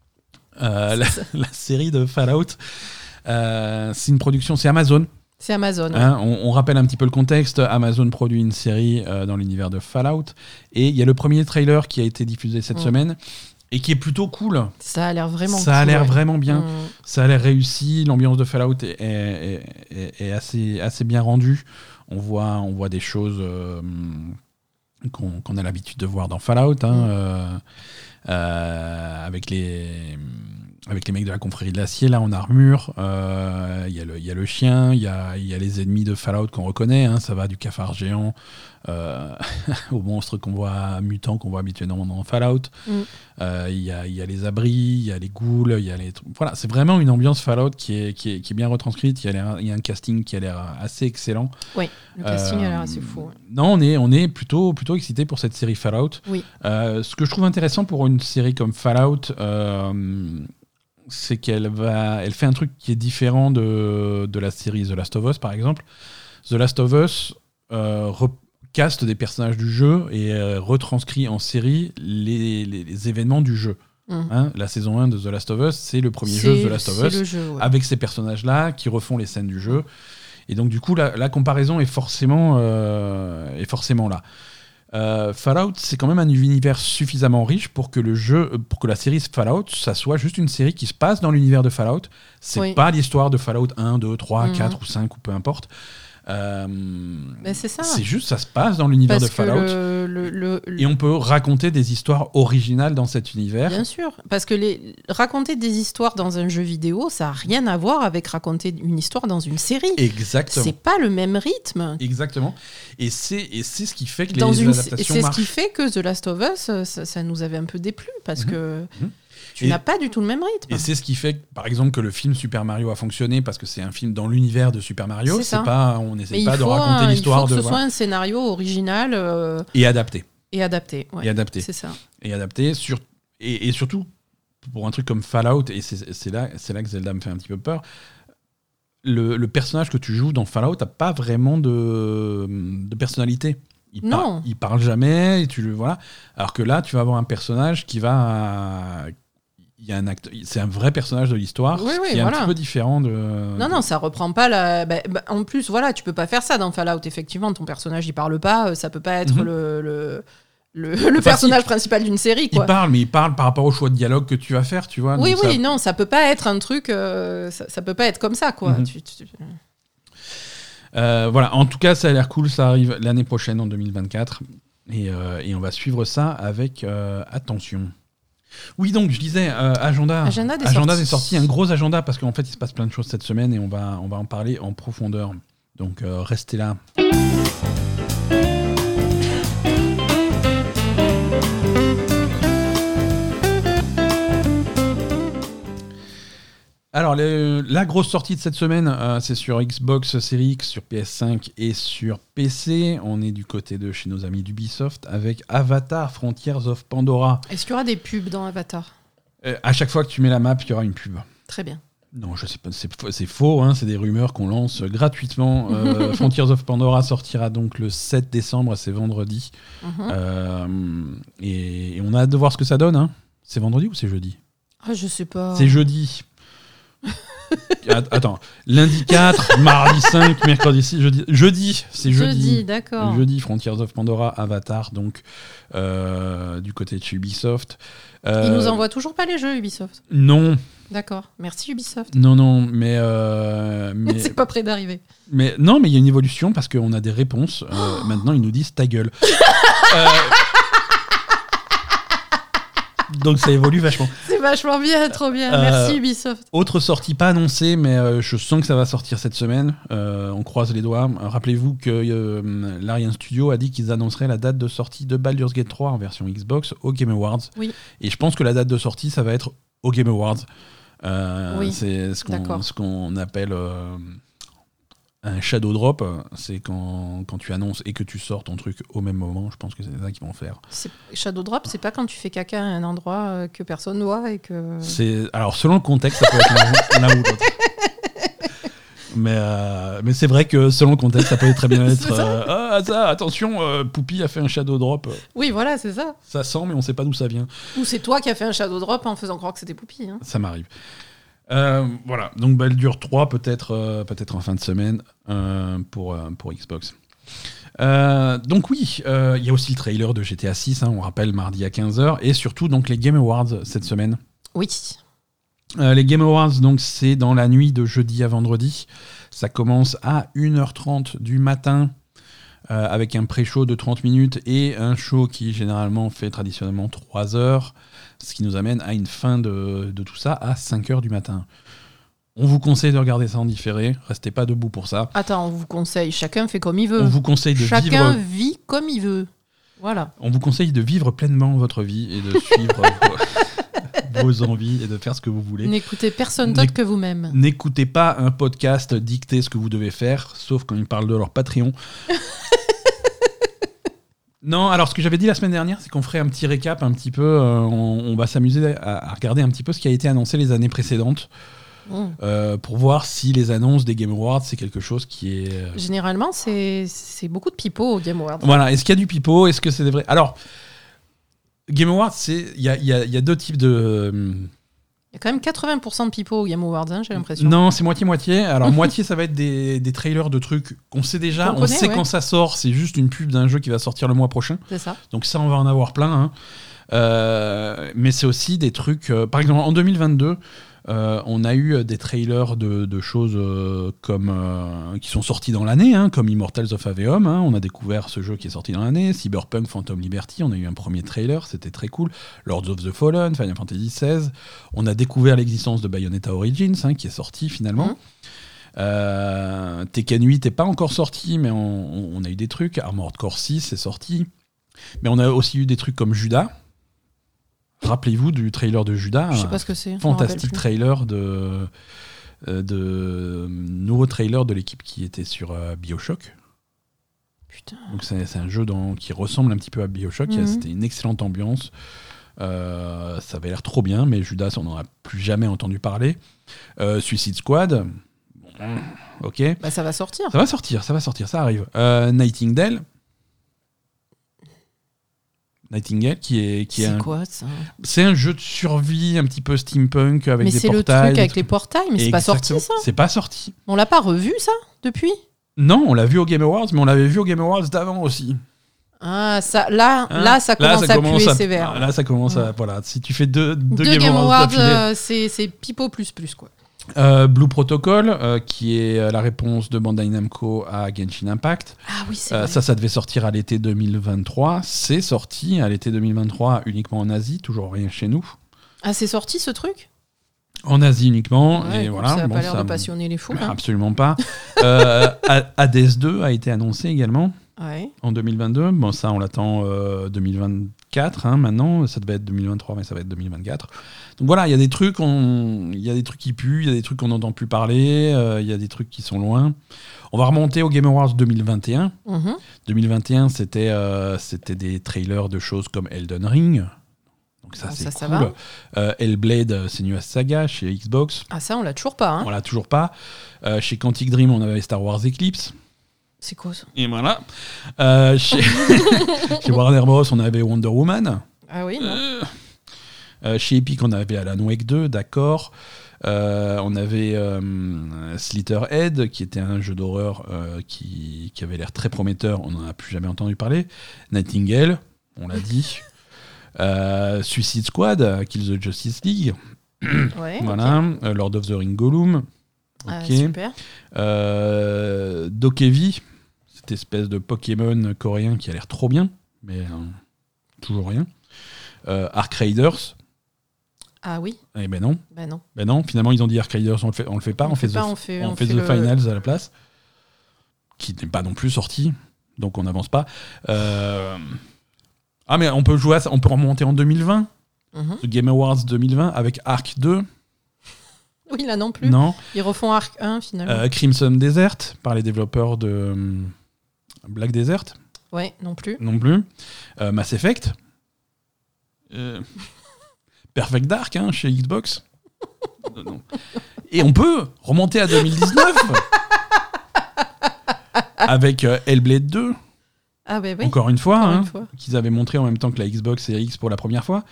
la, la série de Fallout. c'est une production, c'est Amazon. C'est Amazon. ouais. hein. on, on rappelle un petit peu le contexte. Amazon produit une série euh, dans l'univers de Fallout, et il y a le premier trailer qui a été diffusé cette Mm. semaine et qui est plutôt cool. Ça a l'air vraiment Ça a l'air ouais. vraiment bien. Mm. Ça a l'air réussi, l'ambiance de Fallout est, est- est- est assez, assez bien rendue. On voit, on voit des choses euh, qu'on a l'habitude de voir dans Fallout, hein, Mm. euh, euh, avec, les, avec les mecs de la confrérie de l'acier, là en armure. Euh, Il y, a le- il y a le chien, il y a, y a les ennemis de Fallout qu'on reconnaît, hein, ça va du cafard géant euh, aux monstres qu'on voit, mutants qu'on voit habituellement dans Fallout. Mm. Euh, Il y, a, y a les abris, il y a les ghouls, il y a les trucs. Voilà, c'est vraiment une ambiance Fallout qui est, qui est, qui est bien retranscrite. Il y, a l'air- il y a un casting qui a l'air assez excellent. Oui, le casting a l'air Euh, assez fou. ouais. Non, on est, on est plutôt, plutôt excité pour cette série Fallout. Oui. Euh, ce que je trouve intéressant pour une série comme Fallout, euh, c'est qu'elle va, elle fait un truc qui est différent de, de la série The Last of Us, par exemple. The Last of Us euh, recaste des personnages du jeu et euh, retranscrit en série les, les- les événements du jeu. Mm. Hein, la saison 1 de The Last of Us, c'est le premier jeu C'est- The Last of Us le jeu, ouais. avec ces personnages-là qui refont les scènes du jeu. Et donc, du coup, la, la comparaison est forcément, euh, est forcément là. Euh, Fallout, c'est quand même un univers suffisamment riche pour que le jeu, pour que la série Fallout, ça soit juste une série qui se passe dans l'univers de Fallout. C'est Oui. pas l'histoire de Fallout 1, 2, 3, Mhm. 4 ou 5 ou peu importe. Euh, Mais c'est ça. c'est juste, ça se passe dans l'univers de Fallout. le, le- le- le- Et on peut raconter des histoires originales dans cet univers. Bien sûr, parce que les, raconter des histoires dans un jeu vidéo, ça n'a rien à voir avec raconter une histoire dans une série. Exactement. C'est pas le même rythme. Exactement. Et c'est ce qui fait que Dans les une, adaptations c'est ce qui fait que The Last of Us, ça, ça nous avait un peu déplu parce Mhm. que Mhm. Tu n'as pas du tout le même rythme. Et c'est ce qui fait, par exemple, que le film Super Mario a fonctionné parce que c'est un film dans l'univers de Super Mario. C'est pas, on n'essaie il pas de raconter un- il l'histoire faut que de ce voilà. soit un scénario original euh, et adapté, et adapté. ouais. et adapté, C'est ça. et adapté sur et, et surtout pour un truc comme Fallout et c'est là, c'est là que Zelda me fait un petit peu peur. Le, le personnage que tu joues dans Fallout n'a pas vraiment de, de personnalité. Il, par- Non. il parle jamais et tu le voilà. Alors que là, tu vas avoir un personnage qui va il y a un acte, c'est un vrai personnage de l'histoire, Oui, oui, qui est un petit peu différent de. Non, non, ça reprend pas la. bah, bah, en plus, voilà, tu peux pas faire ça dans Fallout. Effectivement, ton personnage, il parle pas. euh, Ça peut pas être Mhm. le, le, le, personnage principal d'une série, Il parle, mais il parle par rapport au choix de dialogue que tu vas faire, tu vois. Oui, donc oui, ça- non, ça peut pas être un truc. euh, ça, ça peut pas être comme ça, quoi. Mhm. Tu- tu- Euh, voilà, en tout cas, ça a l'air cool. Ça arrive l'année prochaine, en 2024. Et, euh, et on va suivre ça avec attention. Oui, donc, je disais, euh, agenda. Agenda des agenda sorties. des sorties, un gros agenda, parce qu'en fait, il se passe plein de choses cette semaine et on va, on va en parler en profondeur. Donc, euh, restez là. Alors, le- la grosse sortie de cette semaine, euh, c'est sur Xbox Series X, sur PS5 et sur PC. On est du côté de chez nos amis d'Ubisoft avec Avatar Frontiers of Pandora. Est-ce qu'il y aura des pubs dans Avatar? Euh, à chaque fois que tu mets la map, il y aura une pub. Très bien. Non, je sais pas, c'est faux, c'est hein, c'est des rumeurs qu'on lance gratuitement. Euh, Frontiers of Pandora sortira donc le 7 décembre, c'est vendredi. Et, et on a hâte de voir ce que ça donne. hein. C'est vendredi ou c'est jeudi? Ah, je sais pas. C'est jeudi. Att- Attends, lundi 4, mardi 5, mercredi 6, jeudi. Jeudi, c'est jeudi. Jeudi, d'accord. Jeudi, Frontiers of Pandora, Avatar, donc euh, du côté de chez Ubisoft. Euh, Ils nous envoient toujours pas les jeux Ubisoft? Non, D'accord. Merci Ubisoft. non, non, mais, euh, mais, C'est pas près d'arriver. mais non, mais il y a une évolution parce qu'on a des réponses. Euh, maintenant, ils nous disent ta gueule. Donc ça évolue vachement. C'est vachement bien, trop bien. Euh, Merci Ubisoft. Autre sortie pas annoncée, mais euh, je sens que ça va sortir cette semaine. Euh, on croise les doigts. Rappelez-vous que l'Ariane Studio a dit qu'ils annonceraient la date de sortie de Baldur's Gate 3 en version Xbox au Game Awards. Oui. Et je pense que la date de sortie, ça va être au Game Awards. Oui, C'est ce qu'on ce appelle un shadow drop. C'est quand, quand tu annonces et que tu sors ton truc au même moment. Je pense que c'est ça qu'ils vont faire. Shadow Drop, c'est pas quand tu fais caca à un endroit euh, que personne voit et que. C'est alors selon le contexte, ça peut être l'un- ou l'autre. Mais, euh, mais c'est vrai que selon le contexte, ça peut très bien être euh, ah ça, attention, euh, Poupy a fait un shadow drop. Oui, voilà, c'est ça. Ça sent, mais on sait pas d'où ça vient. Ou c'est toi qui as fait un Shadow Drop en faisant croire que c'était Poupy. Hein. Ça m'arrive. Euh, voilà, donc Baldur 3 peut-être euh, peut-être en fin de semaine euh, pour, pour Xbox. Donc oui, il y a aussi le trailer de GTA 6, on rappelle mardi à 15h, et surtout donc les Game Awards cette semaine. Oui. Les Game Awards, donc, c'est dans la nuit de jeudi à vendredi. Ça commence à 1h30 du matin euh, avec un pré-show de 30 minutes et un show qui généralement fait traditionnellement 3 heures, ce qui nous amène à une fin de, de tout ça à 5 heures du matin. On vous conseille de regarder ça en différé, restez pas debout pour ça. Attends, on vous conseille, chacun fait comme il veut. On vous conseille de Chacun vivre vit comme il veut. Voilà. On vous conseille de vivre pleinement votre vie et de suivre vos, envies et de faire ce que vous voulez. N'écoutez personne d'autre que vous-même. N'écoutez pas un podcast dicter ce que vous devez faire, sauf quand ils parlent de leur Patreon. non, alors ce que j'avais dit la semaine dernière, c'est qu'on ferait un petit récap, un petit peu. euh, on, on va s'amuser à, à regarder un petit peu ce qui a été annoncé les années précédentes euh, pour voir si les annonces des Game Awards, c'est quelque chose qui est. euh, Généralement, c'est beaucoup de pipeaux au Game Awards. Voilà, est-ce qu'il y a du pipeau? Est-ce que c'est des vrais Alors, Game Awards, c'est il y a, y a- y a deux types de. Il y a quand même 80% de pipeaux au Game Awards, hein, j'ai l'impression. Non, c'est moitié-moitié. Alors, moitié, ça va être des, des trailers de trucs qu'on sait déjà. On connaît, sait ouais. quand ça sort. C'est juste une pub d'un jeu qui va sortir le mois prochain. C'est ça. Donc, ça, on va en avoir plein. hein. Euh, mais c'est aussi des trucs. euh, par exemple, en 2022, euh, on a eu des trailers de, de choses euh, comme euh, qui sont sortis dans l'année, hein, comme Immortals of Aveum. hein. on a découvert ce jeu qui est sorti dans l'année. Cyberpunk Phantom Liberty, on a eu un premier trailer, c'était très cool. Lords of the Fallen, Final Fantasy XVI. On a découvert l'existence de Bayonetta Origins, hein, qui est sorti finalement. Euh, Tekken 8 n'est pas encore sorti, mais on a eu des trucs. Armored Core 6 est sorti. Mais on a aussi eu des trucs comme Judas. Rappelez-vous du trailer de Judas. Je sais pas ce que c'est. fantastique trailer de, euh, de nouveau trailer de l'équipe qui était sur euh, Bioshock. Putain. Donc c'est un jeu dans- qui ressemble un petit peu à Bioshock. Mhm. C'était une excellente ambiance. Euh, ça avait l'air trop bien, mais Judas, on n'en a plus jamais entendu parler. Euh, Suicide Squad, ok. Bah, ça va sortir. Ça va sortir, ça va sortir, ça arrive. Euh, Nightingale. Nightingale, qui est, qui est, C'est un, quoi ça? C'est un jeu de survie un petit peu steampunk avec Mais des c'est le portails. truc avec les portails, mais c'est pas sorti ça? C'est pas sorti. On l'a pas revu ça depuis? Non, on l'a vu au Game Awards, mais on l'avait vu au Game Awards d'avant aussi. Ah, ça, là, Hein? là, ça commence à puer sévère. Là, ça commence à. Voilà, si tu fais deux, deux, Deux Game Awards, euh, c'est c'est pipeau plus plus quoi. Euh, Blue Protocol, euh, qui est euh, la réponse de Bandai Namco à Genshin Impact. Ah oui, c'est Ça, ça devait sortir à l'été 2023. C'est sorti à l'été 2023 uniquement en Asie, toujours rien chez nous. Ah, c'est sorti ce truc? En Asie uniquement. Et voilà, ça n'a pas l'air de passionner les fous. Absolument pas. Hades 2 a été annoncé également en 2022. Bon, ça, on l'attend 2024 Hein, maintenant, ça devait être 2023, mais ça va être 2024. Donc voilà, il y a des trucs, il y a des trucs qui puent, il y a des trucs qu'on n'entend plus parler, euh, il y a des trucs qui sont loin. On va remonter au Game Awards 2021. Mm -hmm. 2021, c'était euh, c'était des trailers de choses comme Elden Ring. Donc ça, ah, c'est cool. Euh, Hellblade, euh, Senua's Saga chez Xbox. Ah ça, on l'a toujours pas. Hein. On l'a toujours pas. Euh, chez Quantic Dream, on avait Star Wars Eclipse. C'est quoi ça Et voilà. Euh, chez, chez Warner Bros, on avait Wonder Woman. Ah oui, non. Euh, euh, chez Epic, on avait Alan Wake 2, d'accord. Euh, on avait Slitterhead, qui était un jeu d'horreur qui, qui avait l'air très prometteur. On n'en a plus jamais entendu parler. Nightingale, on l'a dit. Suicide Squad, Kill the Justice League. Ouais, voilà. Lord of the Ring Gollum. Ah, Ok. super. Euh, Dokevi, cette espèce de Pokémon coréen qui a l'air trop bien, mais euh, toujours rien. Euh, Ark Raiders, Ah oui, eh ben non, bah non. ben non, finalement ils ont dit Ark Raiders, on le fait, on le fait pas, on, fait, pas, The, on fait, on on fait fait The le- Finals à la place, qui n'est pas non plus sorti, donc on n'avance pas. Euh, Ah mais on peut jouer à ça, on peut remonter en 2020, Mhm. The Game Awards 2020 avec Ark 2, Oui, là non plus. non, Ils refont Arc 1 finalement. Euh, Crimson Desert par les développeurs de Black Desert. Ouais, non plus. non plus. Euh, Mass Effect. Euh, Perfect Dark hein, chez Xbox. Euh, non. Et on peut remonter à 2019 avec euh, Hellblade 2, Ah bah oui. encore une fois, hein, fois. qu'ils avaient montré en même temps que la Xbox Series X pour la première fois,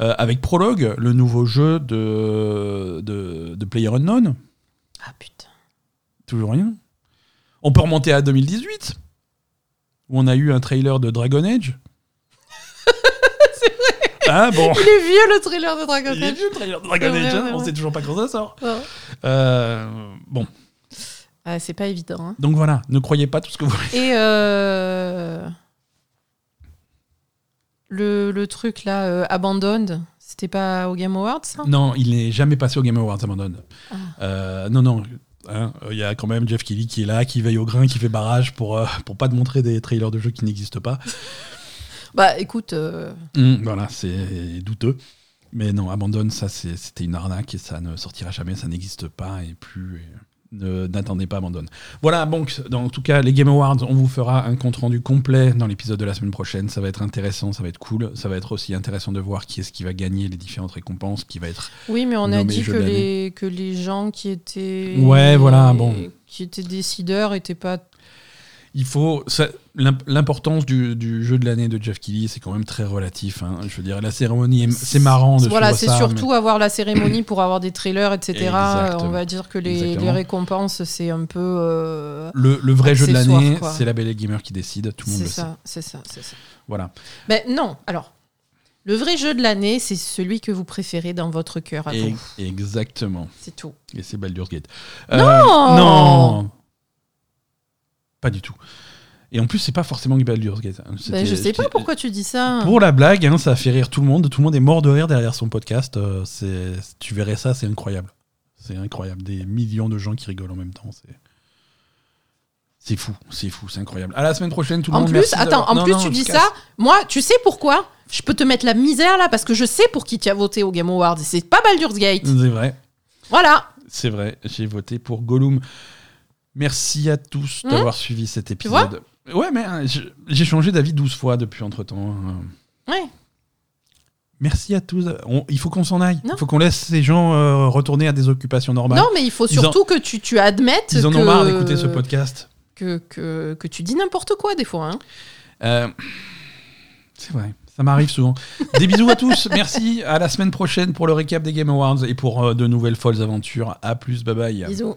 Euh, avec Prologue, le nouveau jeu de, de, de PlayerUnknown. Ah putain. Toujours rien. On peut remonter à 2018, où on a eu un trailer de Dragon Age. C'est vrai. Ah bon. Il est vieux le trailer de Dragon Il est Age. vieux, le trailer de Dragon C'est vrai, Age, hein, ouais, on ouais. sait toujours pas quand ça sort. Ouais. Euh, bon, Ah, c'est pas évident. hein. donc voilà, ne croyez pas tout ce que vous Et euh... le, le truc là, euh, Abandoned, c'était pas au Game Awards ça? Non, il n'est jamais passé au Game Awards, Abandon. Ah. Euh, non, non. Hein, Il y a quand même Jeff Kelly qui est là, qui veille au grain, qui fait barrage pour, euh, pour pas te montrer des trailers de jeux qui n'existent pas. Bah écoute, euh, Hum, voilà, c'est douteux. Mais non, Abandon, ça c'était une arnaque et ça ne sortira jamais, ça n'existe pas et plus. et N'attendez pas Abandon. Voilà, donc, dans, en tout cas, les Game Awards, on vous fera un compte rendu complet dans l'épisode de la semaine prochaine. Ça va être intéressant, ça va être cool. Ça va être aussi intéressant de voir qui est-ce qui va gagner les différentes récompenses, qui va être. oui, mais on a dit que les, que les gens qui étaient Ouais, voilà, bon. qui étaient décideurs étaient pas. Il faut. L'importance du, du jeu de l'année de Jeff Keighley, c'est quand même très relatif. hein. Je veux dire, la cérémonie, est- c'est marrant de Voilà, c'est surtout avoir la cérémonie pour avoir des trailers, etc. Exactement. On va dire que les, récompenses, c'est un peu. euh, Le, le vrai jeu de l'année, c'est la Belle Gamer qui décide. Tout le monde C'est le sait. ça, c'est ça, c'est ça. Voilà. Mais non, alors. Le vrai jeu de l'année, c'est celui que vous préférez dans votre cœur à Et- vous. exactement. C'est tout. Et c'est Baldur's Gate. Non Non Pas du tout. Et en plus, c'est pas forcément Baldur's Gate. C'était- je sais pas pourquoi tu dis ça. Pour la blague, hein, ça a fait rire tout le monde. Tout le monde est mort de rire derrière son podcast. Euh, c'est, tu verrais ça, c'est incroyable. C'est incroyable. Des millions de gens qui rigolent en même temps. C'est, c'est fou, c'est fou, c'est incroyable. À la semaine prochaine, tout le En monde. plus, merci attends, en Non, plus non, tu dis casse. ça. Moi, tu sais pourquoi? Je peux te mettre la misère là parce que je sais pour qui tu as voté au Game Awards. et C'est pas Baldur's Gate. C'est vrai, Voilà. c'est vrai. J'ai voté pour Gollum. Merci à tous Hmm d'avoir suivi cet épisode. ouais, mais hein, j'ai changé d'avis 12 fois depuis entre temps. Ouais. Merci à tous. On- il faut qu'on s'en aille. Non. Il faut qu'on laisse ces gens euh, retourner à des occupations normales. Non, mais il faut en- surtout que tu, tu admettes Ils en que, ont marre d'écouter ce podcast. Que, que, que tu dis n'importe quoi des fois. hein. Euh, c'est vrai, ça m'arrive souvent. Des bisous à tous, merci. À la semaine prochaine pour le récap des Game Awards et pour euh, de nouvelles folles aventures. À plus, bye bye. Bisous.